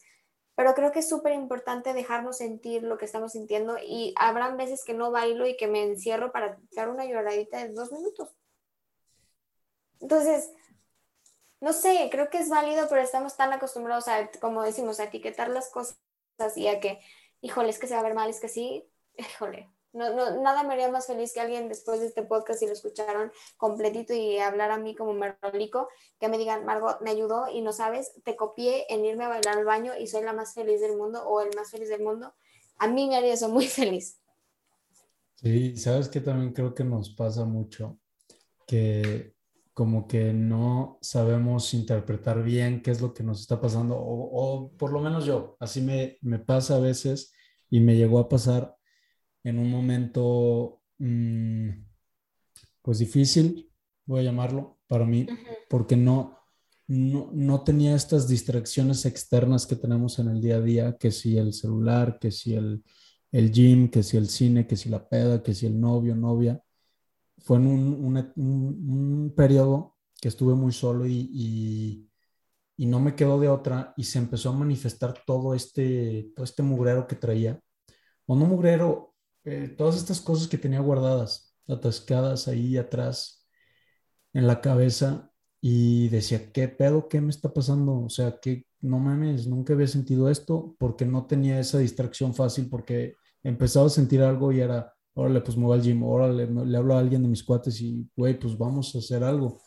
Pero creo que es súper importante dejarnos sentir lo que estamos sintiendo y habrán veces que no bailo y que me encierro para dar una lloradita de dos minutos. Entonces, no sé, creo que es válido, pero estamos tan acostumbrados a, como decimos, a etiquetar las cosas y a que, híjole, es que se va a ver mal, es que sí, híjole. No, no, nada me haría más feliz que alguien después de este podcast y lo escucharon completito y hablar a mí como merolico, que me digan, Margot, me ayudó y no sabes, te copié en irme a bailar al baño y soy la más feliz del mundo o el más feliz del mundo. A mí me haría eso muy feliz. Sí, sabes que también creo que nos pasa mucho que como que no sabemos interpretar bien qué es lo que nos está pasando, o, por lo menos yo, así me, me, pasa a veces y me llegó a pasar en un momento, mm, pues difícil, voy a llamarlo, para mí, porque no, no, no, tenía estas distracciones externas que tenemos en el día a día, que si el celular, que si el, el gym, que si el cine, que si la peda, que si el novio, novia fue en un, un, periodo que estuve muy solo y, y, no me quedó de otra y se empezó a manifestar todo este, todo este mugrero que traía. O no mugrero, eh, todas estas cosas que tenía guardadas, atascadas ahí atrás en la cabeza y decía, ¿qué pedo? ¿Qué me está pasando? O sea, que no mames, nunca había sentido esto porque no tenía esa distracción fácil porque empezaba a sentir algo y era, órale, pues me voy al gym, órale, le hablo a alguien de mis cuates y, güey, pues vamos a hacer algo.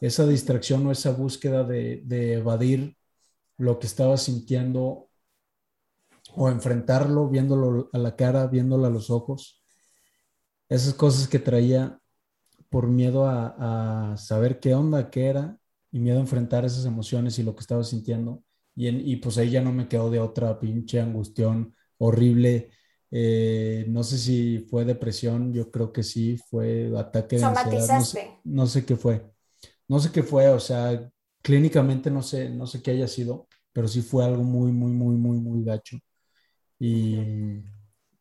Esa distracción o esa búsqueda de, de, evadir lo que estaba sintiendo o enfrentarlo, viéndolo a la cara, viéndolo a los ojos. Esas cosas que traía por miedo a, saber qué onda, qué era, y miedo a enfrentar esas emociones y lo que estaba sintiendo. Y, y pues ahí ya no me quedó de otra pinche angustión horrible. Eh, no sé si fue depresión, yo creo que sí, fue ataque de ansiedad. No sé, no sé qué fue. No sé qué fue, o sea, clínicamente no sé, no sé qué haya sido, pero sí fue algo muy, muy, muy, muy, muy gacho. Y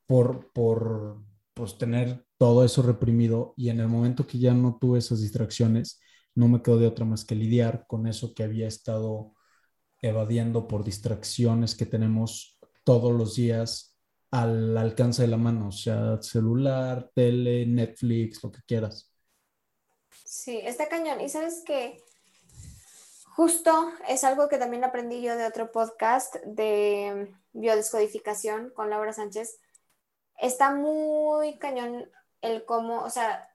por, por pues, tener todo eso reprimido y en el momento que ya no tuve esas distracciones, no me quedó de otra más que lidiar con eso que había estado evadiendo por distracciones que tenemos todos los días al alcance de la mano, o sea, celular, tele, Netflix, lo que quieras. Sí, está cañón. Y sabes que justo es algo que también aprendí yo de otro podcast de biodescodificación con Laura Sánchez. Está muy cañón el cómo, o sea,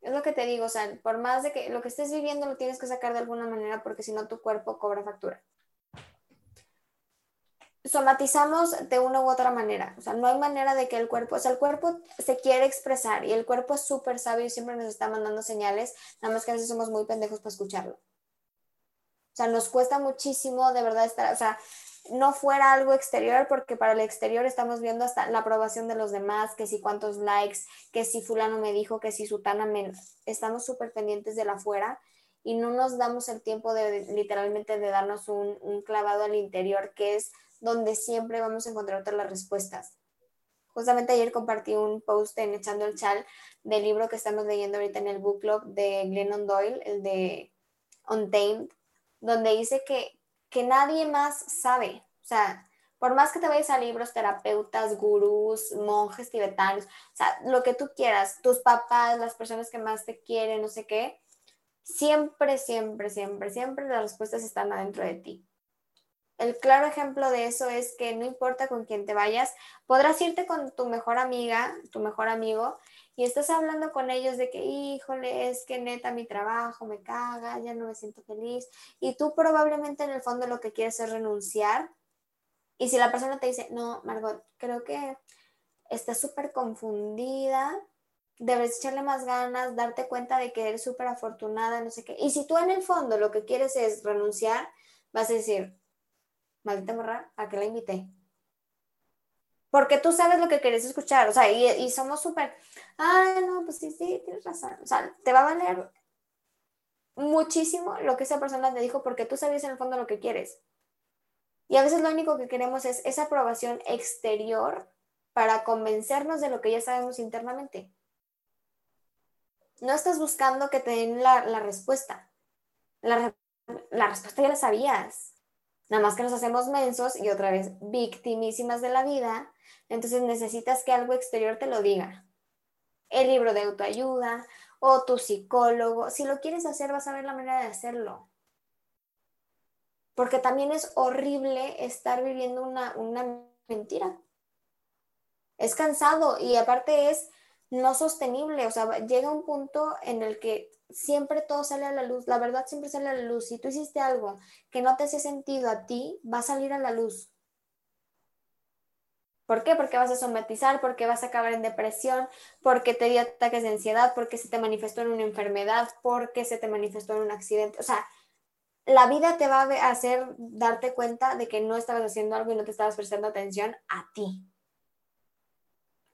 es lo que te digo, o sea, por más de que lo que estés viviendo lo tienes que sacar de alguna manera porque si no tu cuerpo cobra factura. Somatizamos de una u otra manera, o sea, no hay manera de que el cuerpo, o sea, el cuerpo se quiere expresar y el cuerpo es súper sabio y siempre nos está mandando señales, nada más que a veces somos muy pendejos para escucharlo. O sea, nos cuesta muchísimo de verdad estar, o sea, no fuera algo exterior, porque para el exterior estamos viendo hasta la aprobación de los demás, que si cuántos likes, que si fulano me dijo, que si sutana me... Estamos súper pendientes de la afuera y no nos damos el tiempo de literalmente de darnos un, un, clavado al interior, que es donde siempre vamos a encontrar todas las respuestas. Justamente ayer compartí un post en Echando el Chal del libro que estamos leyendo ahorita en el book club de Glennon Doyle, el de Untamed, donde dice que que nadie más sabe. O sea, por más que te vayas a libros, terapeutas, gurús, monjes tibetanos, o sea, lo que tú quieras, tus papás, las personas que más te quieren, no sé qué, siempre, siempre, siempre, siempre las respuestas están adentro de ti. El claro ejemplo de eso es que no importa con quién te vayas, podrás irte con tu mejor amiga, tu mejor amigo, y estás hablando con ellos de que, híjole, es que neta mi trabajo me caga, ya no me siento feliz, y tú probablemente en el fondo lo que quieres es renunciar, y si la persona te dice, no, Margot, creo que estás súper confundida, debes echarle más ganas, darte cuenta de que eres súper afortunada, no sé qué, y si tú en el fondo lo que quieres es renunciar, vas a decir, maldita morra, ¿a qué la invité? porque tú sabes lo que quieres escuchar, o sea, y, somos súper, ah, no, pues sí, sí, tienes razón, o sea, te va a valer muchísimo lo que esa persona te dijo porque tú sabes en el fondo lo que quieres. Y a veces lo único que queremos es esa aprobación exterior para convencernos de lo que ya sabemos internamente. No estás buscando que te den la, respuesta. La, la respuesta ya la sabías. Nada más que nos hacemos mensos y otra vez victimísimas de la vida entonces necesitas que algo exterior te lo diga. El libro de autoayuda o tu psicólogo. Si lo quieres hacer, vas a ver la manera de hacerlo. Porque también es horrible estar viviendo una, una mentira. Es cansado y aparte es no sostenible. O sea, llega un punto en el que siempre todo sale a la luz. La verdad siempre sale a la luz. Si tú hiciste algo que no te hace sentido a ti, va a salir a la luz. ¿Por qué? Porque vas a somatizar, porque vas a acabar en depresión, porque te dio ataques de ansiedad, porque se te manifestó en una enfermedad, porque se te manifestó en un accidente. O sea, la vida te va a hacer darte cuenta de que no estabas haciendo algo y no te estabas prestando atención a ti.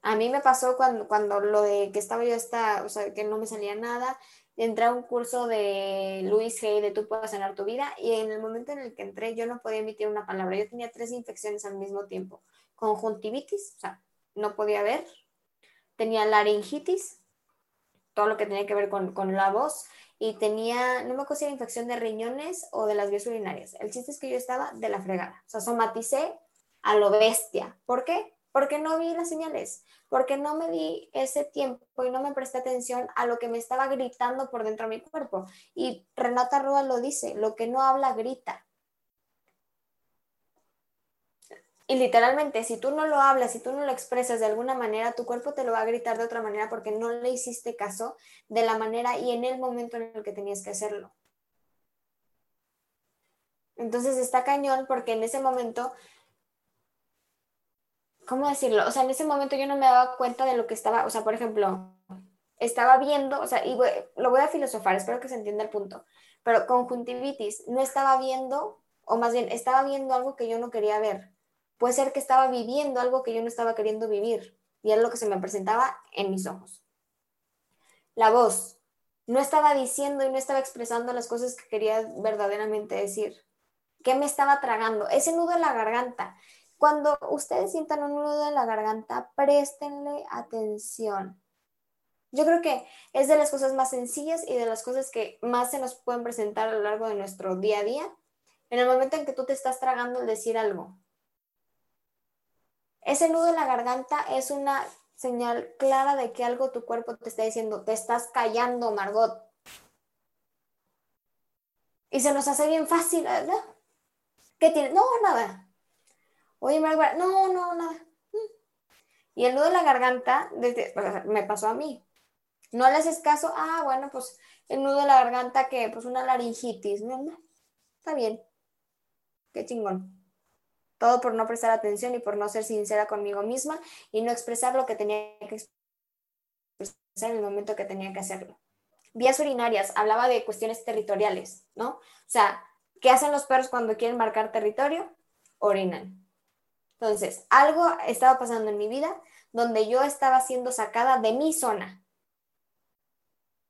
A mí me pasó cuando, cuando lo de que estaba yo esta, o sea, que no me salía nada, entré a un curso de Luis Hay de Tú puedes sanar tu vida y en el momento en el que entré yo no podía emitir una palabra. Yo tenía tres infecciones al mismo tiempo conjuntivitis, o sea, no podía ver, tenía laringitis, todo lo que tenía que ver con, la voz, y tenía, no me acuerdo infección de riñones o de las vías urinarias. El chiste es que yo estaba de la fregada, o sea, somaticé a lo bestia. ¿Por qué? Porque no vi las señales, porque no me di ese tiempo y no me presté atención a lo que me estaba gritando por dentro de mi cuerpo. Y Renata Rúa lo dice, lo que no habla grita. Y literalmente, si tú no lo hablas, si tú no lo expresas de alguna manera, tu cuerpo te lo va a gritar de otra manera porque no le hiciste caso de la manera y en el momento en el que tenías que hacerlo. Entonces está cañón porque en ese momento, ¿cómo decirlo? O sea, en ese momento yo no me daba cuenta de lo que estaba, o sea, por ejemplo, estaba viendo, o sea, y lo voy a filosofar, espero que se entienda el punto, pero conjuntivitis, no estaba viendo, o más bien, estaba viendo algo que yo no quería ver. Puede ser que estaba viviendo algo que yo no estaba queriendo vivir, y era lo que se me presentaba en mis ojos. La voz, no estaba diciendo y no estaba expresando las cosas que quería verdaderamente decir. ¿Qué me estaba tragando? Ese nudo en la garganta. Cuando ustedes sientan un nudo en la garganta, préstenle atención. Yo creo que es de las cosas más sencillas y de las cosas que más se nos pueden presentar a lo largo de nuestro día a día, en el momento en que tú te estás tragando el decir algo. Ese nudo en la garganta es una señal clara de que algo tu cuerpo te está diciendo, te estás callando, Margot. Y se nos hace bien fácil, ¿verdad? ¿Qué tiene? No, nada. Oye, Margot, no, no, nada. Y el nudo en la garganta, me pasó a mí no le haces caso, ah, bueno, pues el nudo de la garganta que, pues una laringitis, no, está bien, qué chingón. Todo por no prestar atención y por no ser sincera conmigo misma y no expresar lo que tenía que expresar en el momento que tenía que hacerlo. Vías urinarias, hablaba de cuestiones territoriales, ¿no? O sea, ¿qué hacen los perros cuando quieren marcar territorio? Orinan. Entonces, algo estaba pasando en mi vida donde yo estaba siendo sacada de mi zona,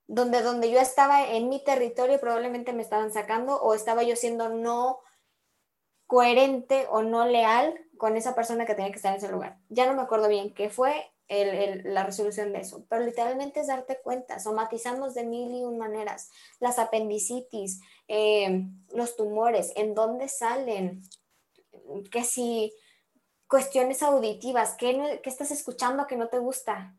donde, donde yo estaba en mi territorio probablemente me estaban sacando o estaba yo siendo no coherente o no leal con esa persona que tenía que estar en ese lugar. Ya no me acuerdo bien qué fue la resolución de eso, pero literalmente es darte cuenta, somatizamos de mil y un maneras, las apendicitis, eh, los tumores, en dónde salen, que si cuestiones auditivas, ¿qué, ¿qué estás escuchando que no te gusta?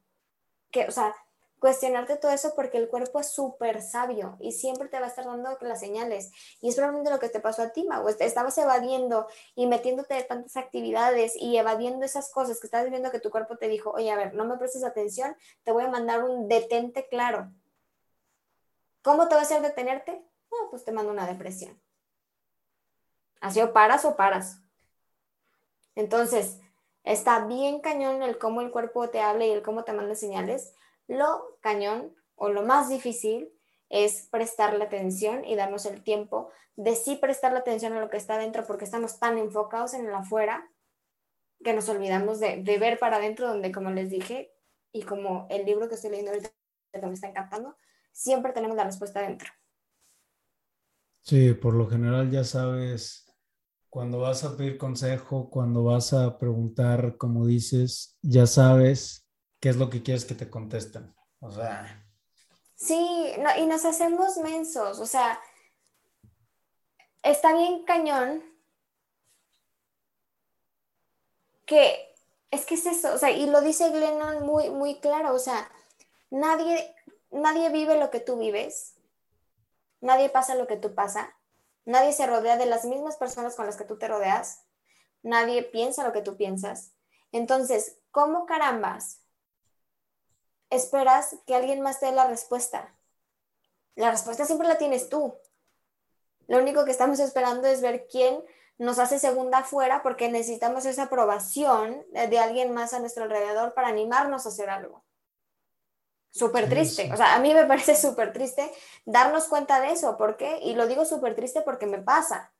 Que, o sea, cuestionarte todo eso porque el cuerpo es súper sabio y siempre te va a estar dando las señales. Y es probablemente lo que te pasó a ti, Mago. Estabas evadiendo y metiéndote de tantas actividades y evadiendo esas cosas que estabas viendo que tu cuerpo te dijo, oye, a ver, no me prestes atención, te voy a mandar un detente claro. ¿Cómo te va a hacer detenerte? No, pues te mando una depresión. Así o paras o paras. Entonces, está bien cañón el cómo el cuerpo te habla y el cómo te manda señales, lo cañón o lo más difícil es prestarle atención y darnos el tiempo de sí prestarle atención a lo que está dentro porque estamos tan enfocados en el afuera que nos olvidamos de, ver para adentro donde, como les dije, y como el libro que estoy leyendo ahorita que me está encantando, siempre tenemos la respuesta dentro. Sí, por lo general ya sabes, cuando vas a pedir consejo, cuando vas a preguntar, como dices, ya sabes qué es lo que quieres que te contesten. O sea. Sí, y nos hacemos mensos. O sea, está bien cañón que es que es eso, o sea, y lo dice Glennon muy, muy claro, o sea, nadie, nadie vive lo que tú vives, nadie pasa lo que tú pasas, nadie se rodea de las mismas personas con las que tú te rodeas, nadie piensa lo que tú piensas. Entonces, ¿cómo carambas esperas que alguien más te dé la respuesta. La respuesta siempre la tienes tú. Lo único que estamos esperando es ver quién nos hace segunda afuera porque necesitamos esa aprobación de alguien más a nuestro alrededor para animarnos a hacer algo. Súper triste. O sea, a mí me parece súper triste darnos cuenta de eso. ¿Por qué? Y lo digo súper triste porque me pasa.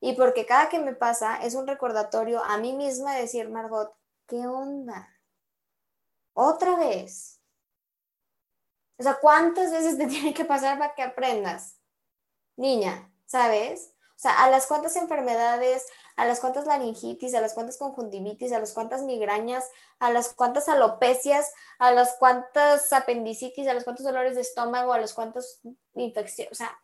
Y porque cada que me pasa es un recordatorio a mí misma de decir, Margot, ¿qué onda? Otra vez o sea, ¿cuántas veces te tiene que pasar para que aprendas? Niña, ¿sabes? O sea, a las cuantas enfermedades, a las cuantas laringitis, a las cuantas conjuntivitis, a las cuantas migrañas, a las cuantas alopecias, a las cuantas apendicitis, a las cuantos dolores de estómago, a las cuantas infecciones, o sea,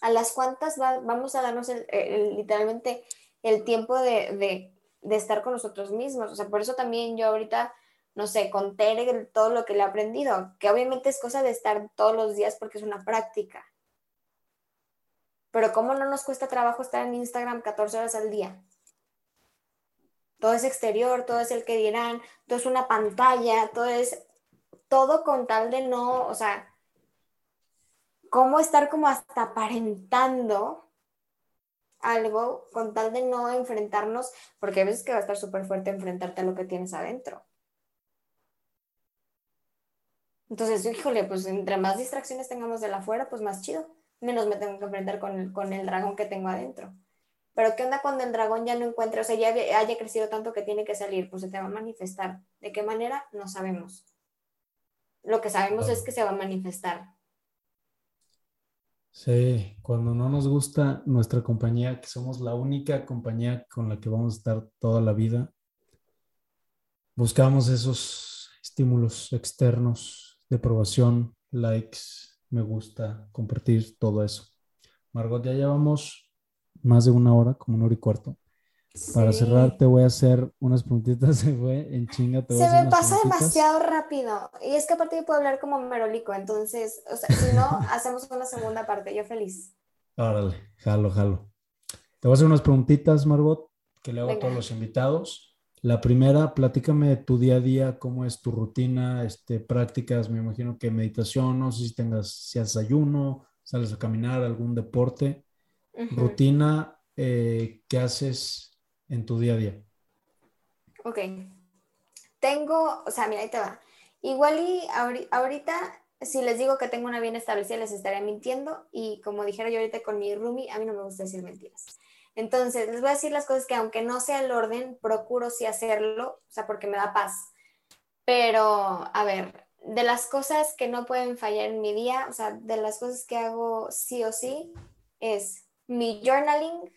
a las cuantas vamos a darnos literalmente el tiempo de, de, de estar con nosotros mismos. O sea, por eso también yo ahorita no sé, con Tere todo lo que le he aprendido, que obviamente es cosa de estar todos los días porque es una práctica. Pero ¿cómo no nos cuesta trabajo estar en Instagram 14 horas al día? Todo es exterior, todo es el que dirán, todo es una pantalla, todo es todo con tal de no, o sea, cómo estar como hasta aparentando algo con tal de no enfrentarnos, porque a veces que va a estar súper fuerte enfrentarte a lo que tienes adentro. Entonces, híjole, pues entre más distracciones tengamos de la afuera, pues más chido. Menos me tengo que enfrentar con el, con el dragón que tengo adentro. Pero ¿qué onda cuando el dragón ya no encuentre, o sea, ya haya crecido tanto que tiene que salir? Pues se te va a manifestar. ¿De qué manera? No sabemos. Lo que sabemos es que se va a manifestar. Sí, cuando no nos gusta nuestra compañía, que somos la única compañía con la que vamos a estar toda la vida, buscamos esos estímulos externos de aprobación, likes, me gusta, compartir, todo eso. Margot, ya llevamos más de una hora, como una hora y cuarto. Para cerrar, te voy a hacer unas puntitas, se fue en chinga. se me pasa demasiado rápido. Y es que aparte yo puedo hablar como merolico, entonces, o sea, si no, hacemos una segunda parte. Yo feliz. Órale, jalo, jalo. Te voy a hacer unas preguntitas, Margot, que le hago a todos los invitados. La primera, platícame de tu día a día, cómo es tu rutina, este, prácticas, me imagino que meditación, no sé si tengas, si haces ayuno, sales a caminar, algún deporte. Rutina, eh, ¿qué haces en tu día a día? Ok. Tengo, o sea, mira, ahí te va. Igual y ahorita, si les digo que tengo una bien establecida, les estaría mintiendo. Y como dijera yo ahorita con mi roomie, a mí no me gusta decir mentiras. Entonces, les voy a decir las cosas que aunque no sea el orden, procuro sí hacerlo, o sea, porque me da paz. Pero, a ver, de las cosas que no pueden fallar en mi día, o sea, de las cosas que hago sí o sí, es mi journaling,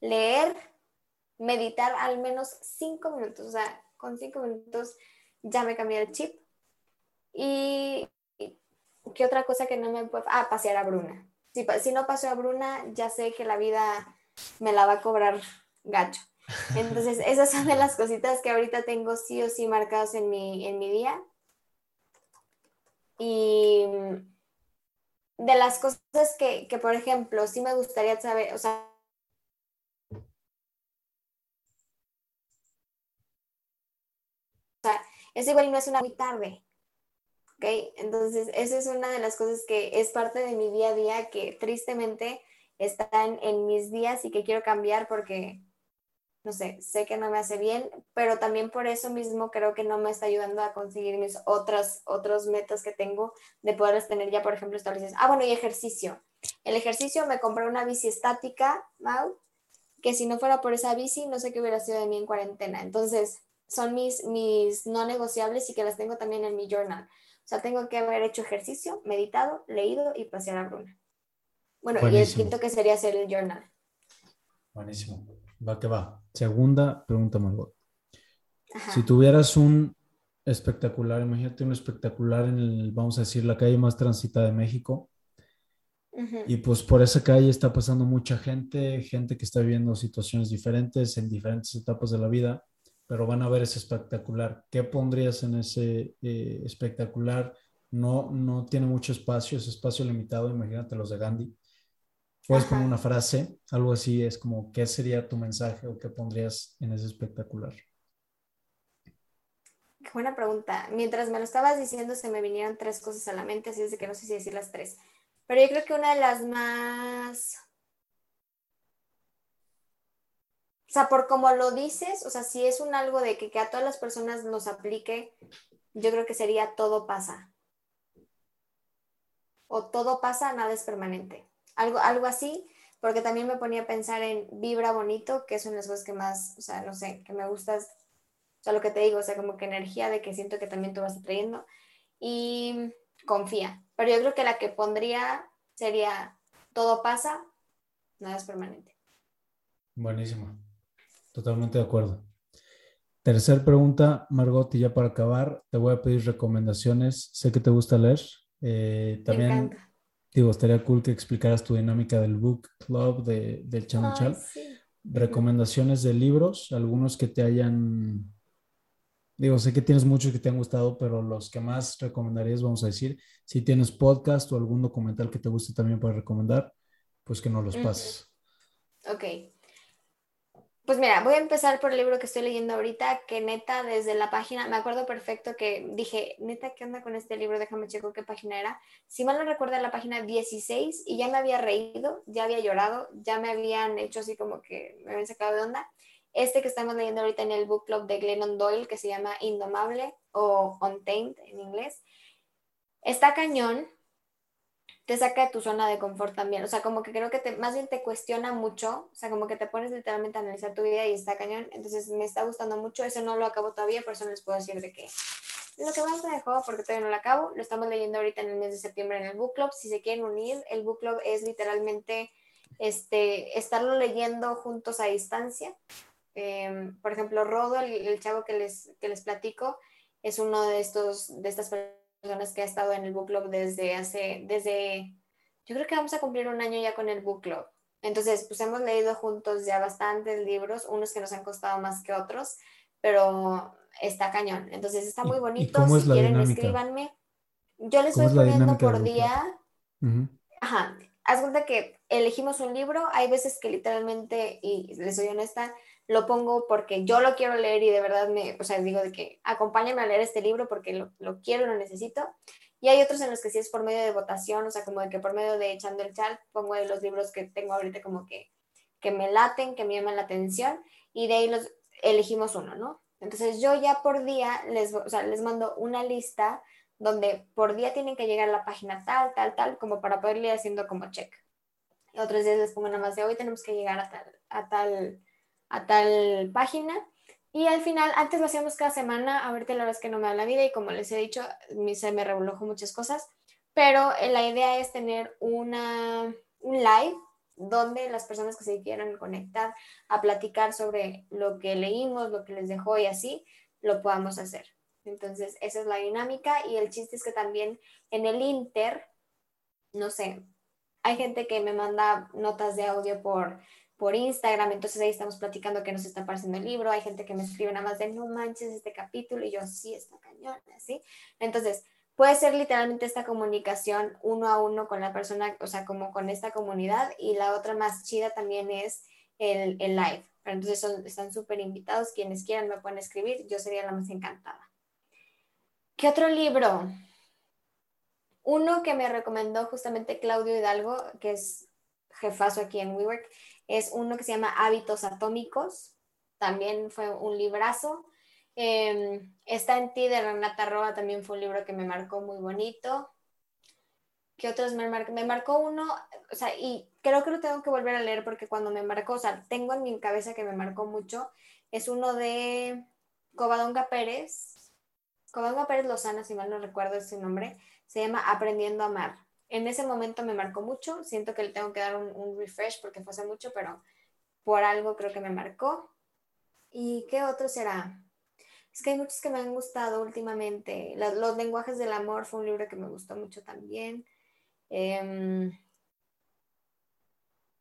leer, meditar al menos cinco minutos. O sea, con cinco minutos ya me cambié el chip. Y ¿qué otra cosa que no me puede... Ah, pasear a Bruna. Si, si no paso a Bruna, ya sé que la vida me la va a cobrar gacho. Entonces, esas son de las cositas que ahorita tengo sí o sí marcadas en mi, en mi día. Y de las cosas que, que, por ejemplo, sí me gustaría saber, o sea, es igual no es una muy tarde. ¿Ok? Entonces, esa es una de las cosas que es parte de mi día a día que tristemente están en mis días y que quiero cambiar porque, no sé, sé que no me hace bien, pero también por eso mismo creo que no me está ayudando a conseguir mis otras, otros metas que tengo de poderlas tener ya, por ejemplo, establecidas. Ah, bueno, y ejercicio. El ejercicio me compré una bici estática, Mau, que si no fuera por esa bici, no sé qué hubiera sido de mí en cuarentena. Entonces, son mis, mis no negociables y que las tengo también en mi journal. O sea, tengo que haber hecho ejercicio, meditado, leído y pasear a Bruna. Bueno, y el quinto que sería hacer el journal. Buenísimo. Va que va. Segunda pregunta, Margot. Si tuvieras un espectacular, imagínate un espectacular en el, vamos a decir, la calle más transitada de México. Y pues por esa calle está pasando mucha gente, gente que está viviendo situaciones diferentes en diferentes etapas de la vida, pero van a ver ese espectacular. ¿Qué pondrías en ese eh, espectacular? No, no tiene mucho espacio, es espacio limitado, imagínate los de Gandhi. Puedes poner una frase, algo así, es como, ¿qué sería tu mensaje o qué pondrías en ese espectacular? Qué buena pregunta. Mientras me lo estabas diciendo, se me vinieron tres cosas a la mente, así es de que no sé si decir las tres. Pero yo creo que una de las más... O sea, por como lo dices, o sea, si es un algo de que, que a todas las personas nos aplique, yo creo que sería todo pasa. O todo pasa, nada es permanente algo, algo así, porque también me ponía a pensar en vibra bonito, que es una de las cosas que más, o sea, no sé, que me gusta, o sea, lo que te digo, o sea, como que energía de que siento que también tú vas atrayendo, y confía, pero yo creo que la que pondría sería todo pasa, nada es permanente. Buenísimo, totalmente de acuerdo. Tercer pregunta, Margot, y ya para acabar, te voy a pedir recomendaciones. Sé que te gusta leer. Eh, también digo, estaría cool que explicaras tu dinámica del book club de, del Channel Recomendaciones de libros, algunos que te hayan, digo, sé que tienes muchos que te han gustado, pero los que más recomendarías, vamos a decir, si tienes podcast o algún documental que te guste también para recomendar, pues que no los pases. Ok. Pues mira, voy a empezar por el libro que estoy leyendo ahorita, que neta, desde la página, me acuerdo perfecto que dije, neta, ¿qué onda con este libro? Déjame checo qué página era. Si mal no recuerdo, la página 16 y ya me había reído, ya había llorado, ya me habían hecho así como que me habían sacado de onda. Este que estamos leyendo ahorita en el book club de Glennon Doyle, que se llama Indomable o Untamed en inglés, está cañón, te saca de tu zona de confort también. O sea, como que creo que te, más bien te cuestiona mucho. O sea, como que te pones literalmente a analizar tu vida y está cañón. Entonces me está gustando mucho. Eso no lo acabo todavía, por eso no les puedo decir de qué. Lo que más me dejó, porque todavía no lo acabo, lo estamos leyendo ahorita en el mes de septiembre en el Book Club. Si se quieren unir, el Book Club es literalmente este, estarlo leyendo juntos a distancia. Em, por ejemplo, Rodo, el, chavo que les, que les platico, es uno de, estos, de estas personas personas que ha estado en el book club desde hace, desde, yo creo que vamos a cumplir un año ya con el book club. Entonces, pues hemos leído juntos ya bastantes libros, unos que nos han costado más que otros, pero está cañón. Entonces, está muy bonito. si quieren, escríbanme. Yo les voy poniendo por día. Ajá. Haz cuenta que elegimos un libro. Hay veces que literalmente, y les soy honesta, lo pongo porque yo lo quiero leer y de verdad me, o sea, digo de que acompáñame a leer este libro porque lo, lo quiero, lo necesito. Y hay otros en los que sí es por medio de votación, o sea, como de que por medio de echando el chat pongo de los libros que tengo ahorita como que, que me laten, que me llaman la atención y de ahí los elegimos uno, ¿no? Entonces yo ya por día les, o sea, les mando una lista donde por día tienen que llegar a la página tal, tal, tal, como para poder ir haciendo como check. Y otros días les pongo nada más de hoy tenemos que llegar a a tal a tal página. Y al final, antes lo hacíamos cada semana, ahorita la verdad es que no me da la vida y como les he dicho, se me revolvió muchas cosas, pero eh, la idea es tener una, un live donde las personas que se quieran conectar a platicar sobre lo que leímos, lo que les dejó y así, lo podamos hacer. Entonces, esa es la dinámica y el chiste es que también en el Inter, no sé, hay gente que me manda notas de audio por por Instagram, entonces ahí estamos platicando que nos está pareciendo el libro, hay gente que me escribe nada más de no manches este capítulo y yo sí, está cañón, así. Entonces, puede ser literalmente esta comunicación uno a uno con la persona, o sea, como con esta comunidad y la otra más chida también es el, el live. Entonces son, están súper invitados, quienes quieran me pueden escribir, yo sería la más encantada. ¿Qué otro libro? Uno que me recomendó justamente Claudio Hidalgo, que es jefazo aquí en WeWork, es uno que se llama Hábitos Atómicos, también fue un librazo. Em, está en ti de Renata Roa, también fue un libro que me marcó muy bonito. ¿Qué otros me marcó? Me marcó uno, o sea, y creo que lo tengo que volver a leer porque cuando me marcó, o sea, tengo en mi cabeza que me marcó mucho, es uno de Covadonga Pérez, Covadonga Pérez Lozana, si mal no recuerdo ese nombre, se llama Aprendiendo a Amar en ese momento me marcó mucho, siento que le tengo que dar un, refresh porque fue hace mucho, pero por algo creo que me marcó. ¿Y qué otro será? Es que hay muchos que me han gustado últimamente. Los, lenguajes del amor fue un libro que me gustó mucho también. Eh,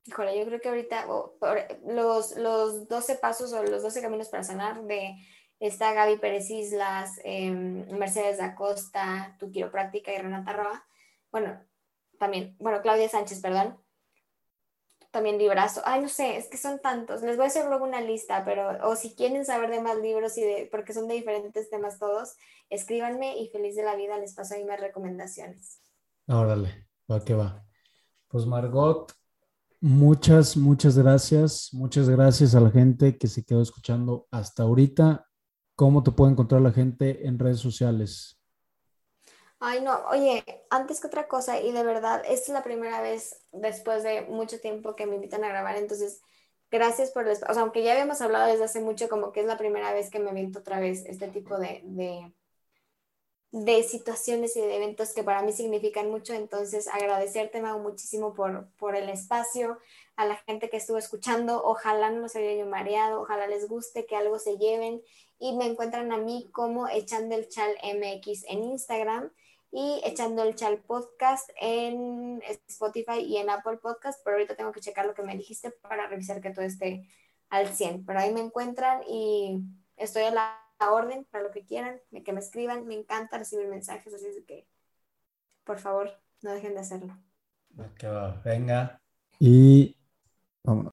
híjole, yo creo que ahorita los, los 12 pasos o los 12 caminos para sanar de esta Gaby Pérez Islas, em, Mercedes da Costa, Tu Quiropráctica y Renata Roa. Bueno, también, bueno, Claudia Sánchez, perdón, también librazo. Ay, no sé, es que son tantos. Les voy a hacer luego una lista, pero o si quieren saber de más libros y de, porque son de diferentes temas todos, escríbanme y feliz de la vida les paso ahí más recomendaciones. Órale, va que va. Pues Margot, muchas, muchas gracias. Muchas gracias a la gente que se quedó escuchando hasta ahorita. ¿Cómo te puede encontrar la gente en redes sociales? Ay, no, oye, antes que otra cosa, y de verdad, esta es la primera vez después de mucho tiempo que me invitan a grabar, entonces, gracias por el espacio. O sea, aunque ya habíamos hablado desde hace mucho, como que es la primera vez que me aviento otra vez este tipo de, de, de situaciones y de eventos que para mí significan mucho, entonces, agradecerte, Mau, muchísimo por, por el espacio, a la gente que estuvo escuchando, ojalá no los haya yo mareado, ojalá les guste, que algo se lleven, y me encuentran a mí como Echando en Instagram y echando el chal podcast en Spotify y en Apple Podcast, pero ahorita tengo que checar lo que me dijiste para revisar que todo esté al 100. Pero ahí me encuentran y estoy a la orden para lo que quieran, que me escriban, me encanta recibir mensajes, así que por favor, no dejen de hacerlo. Venga. Y vámonos.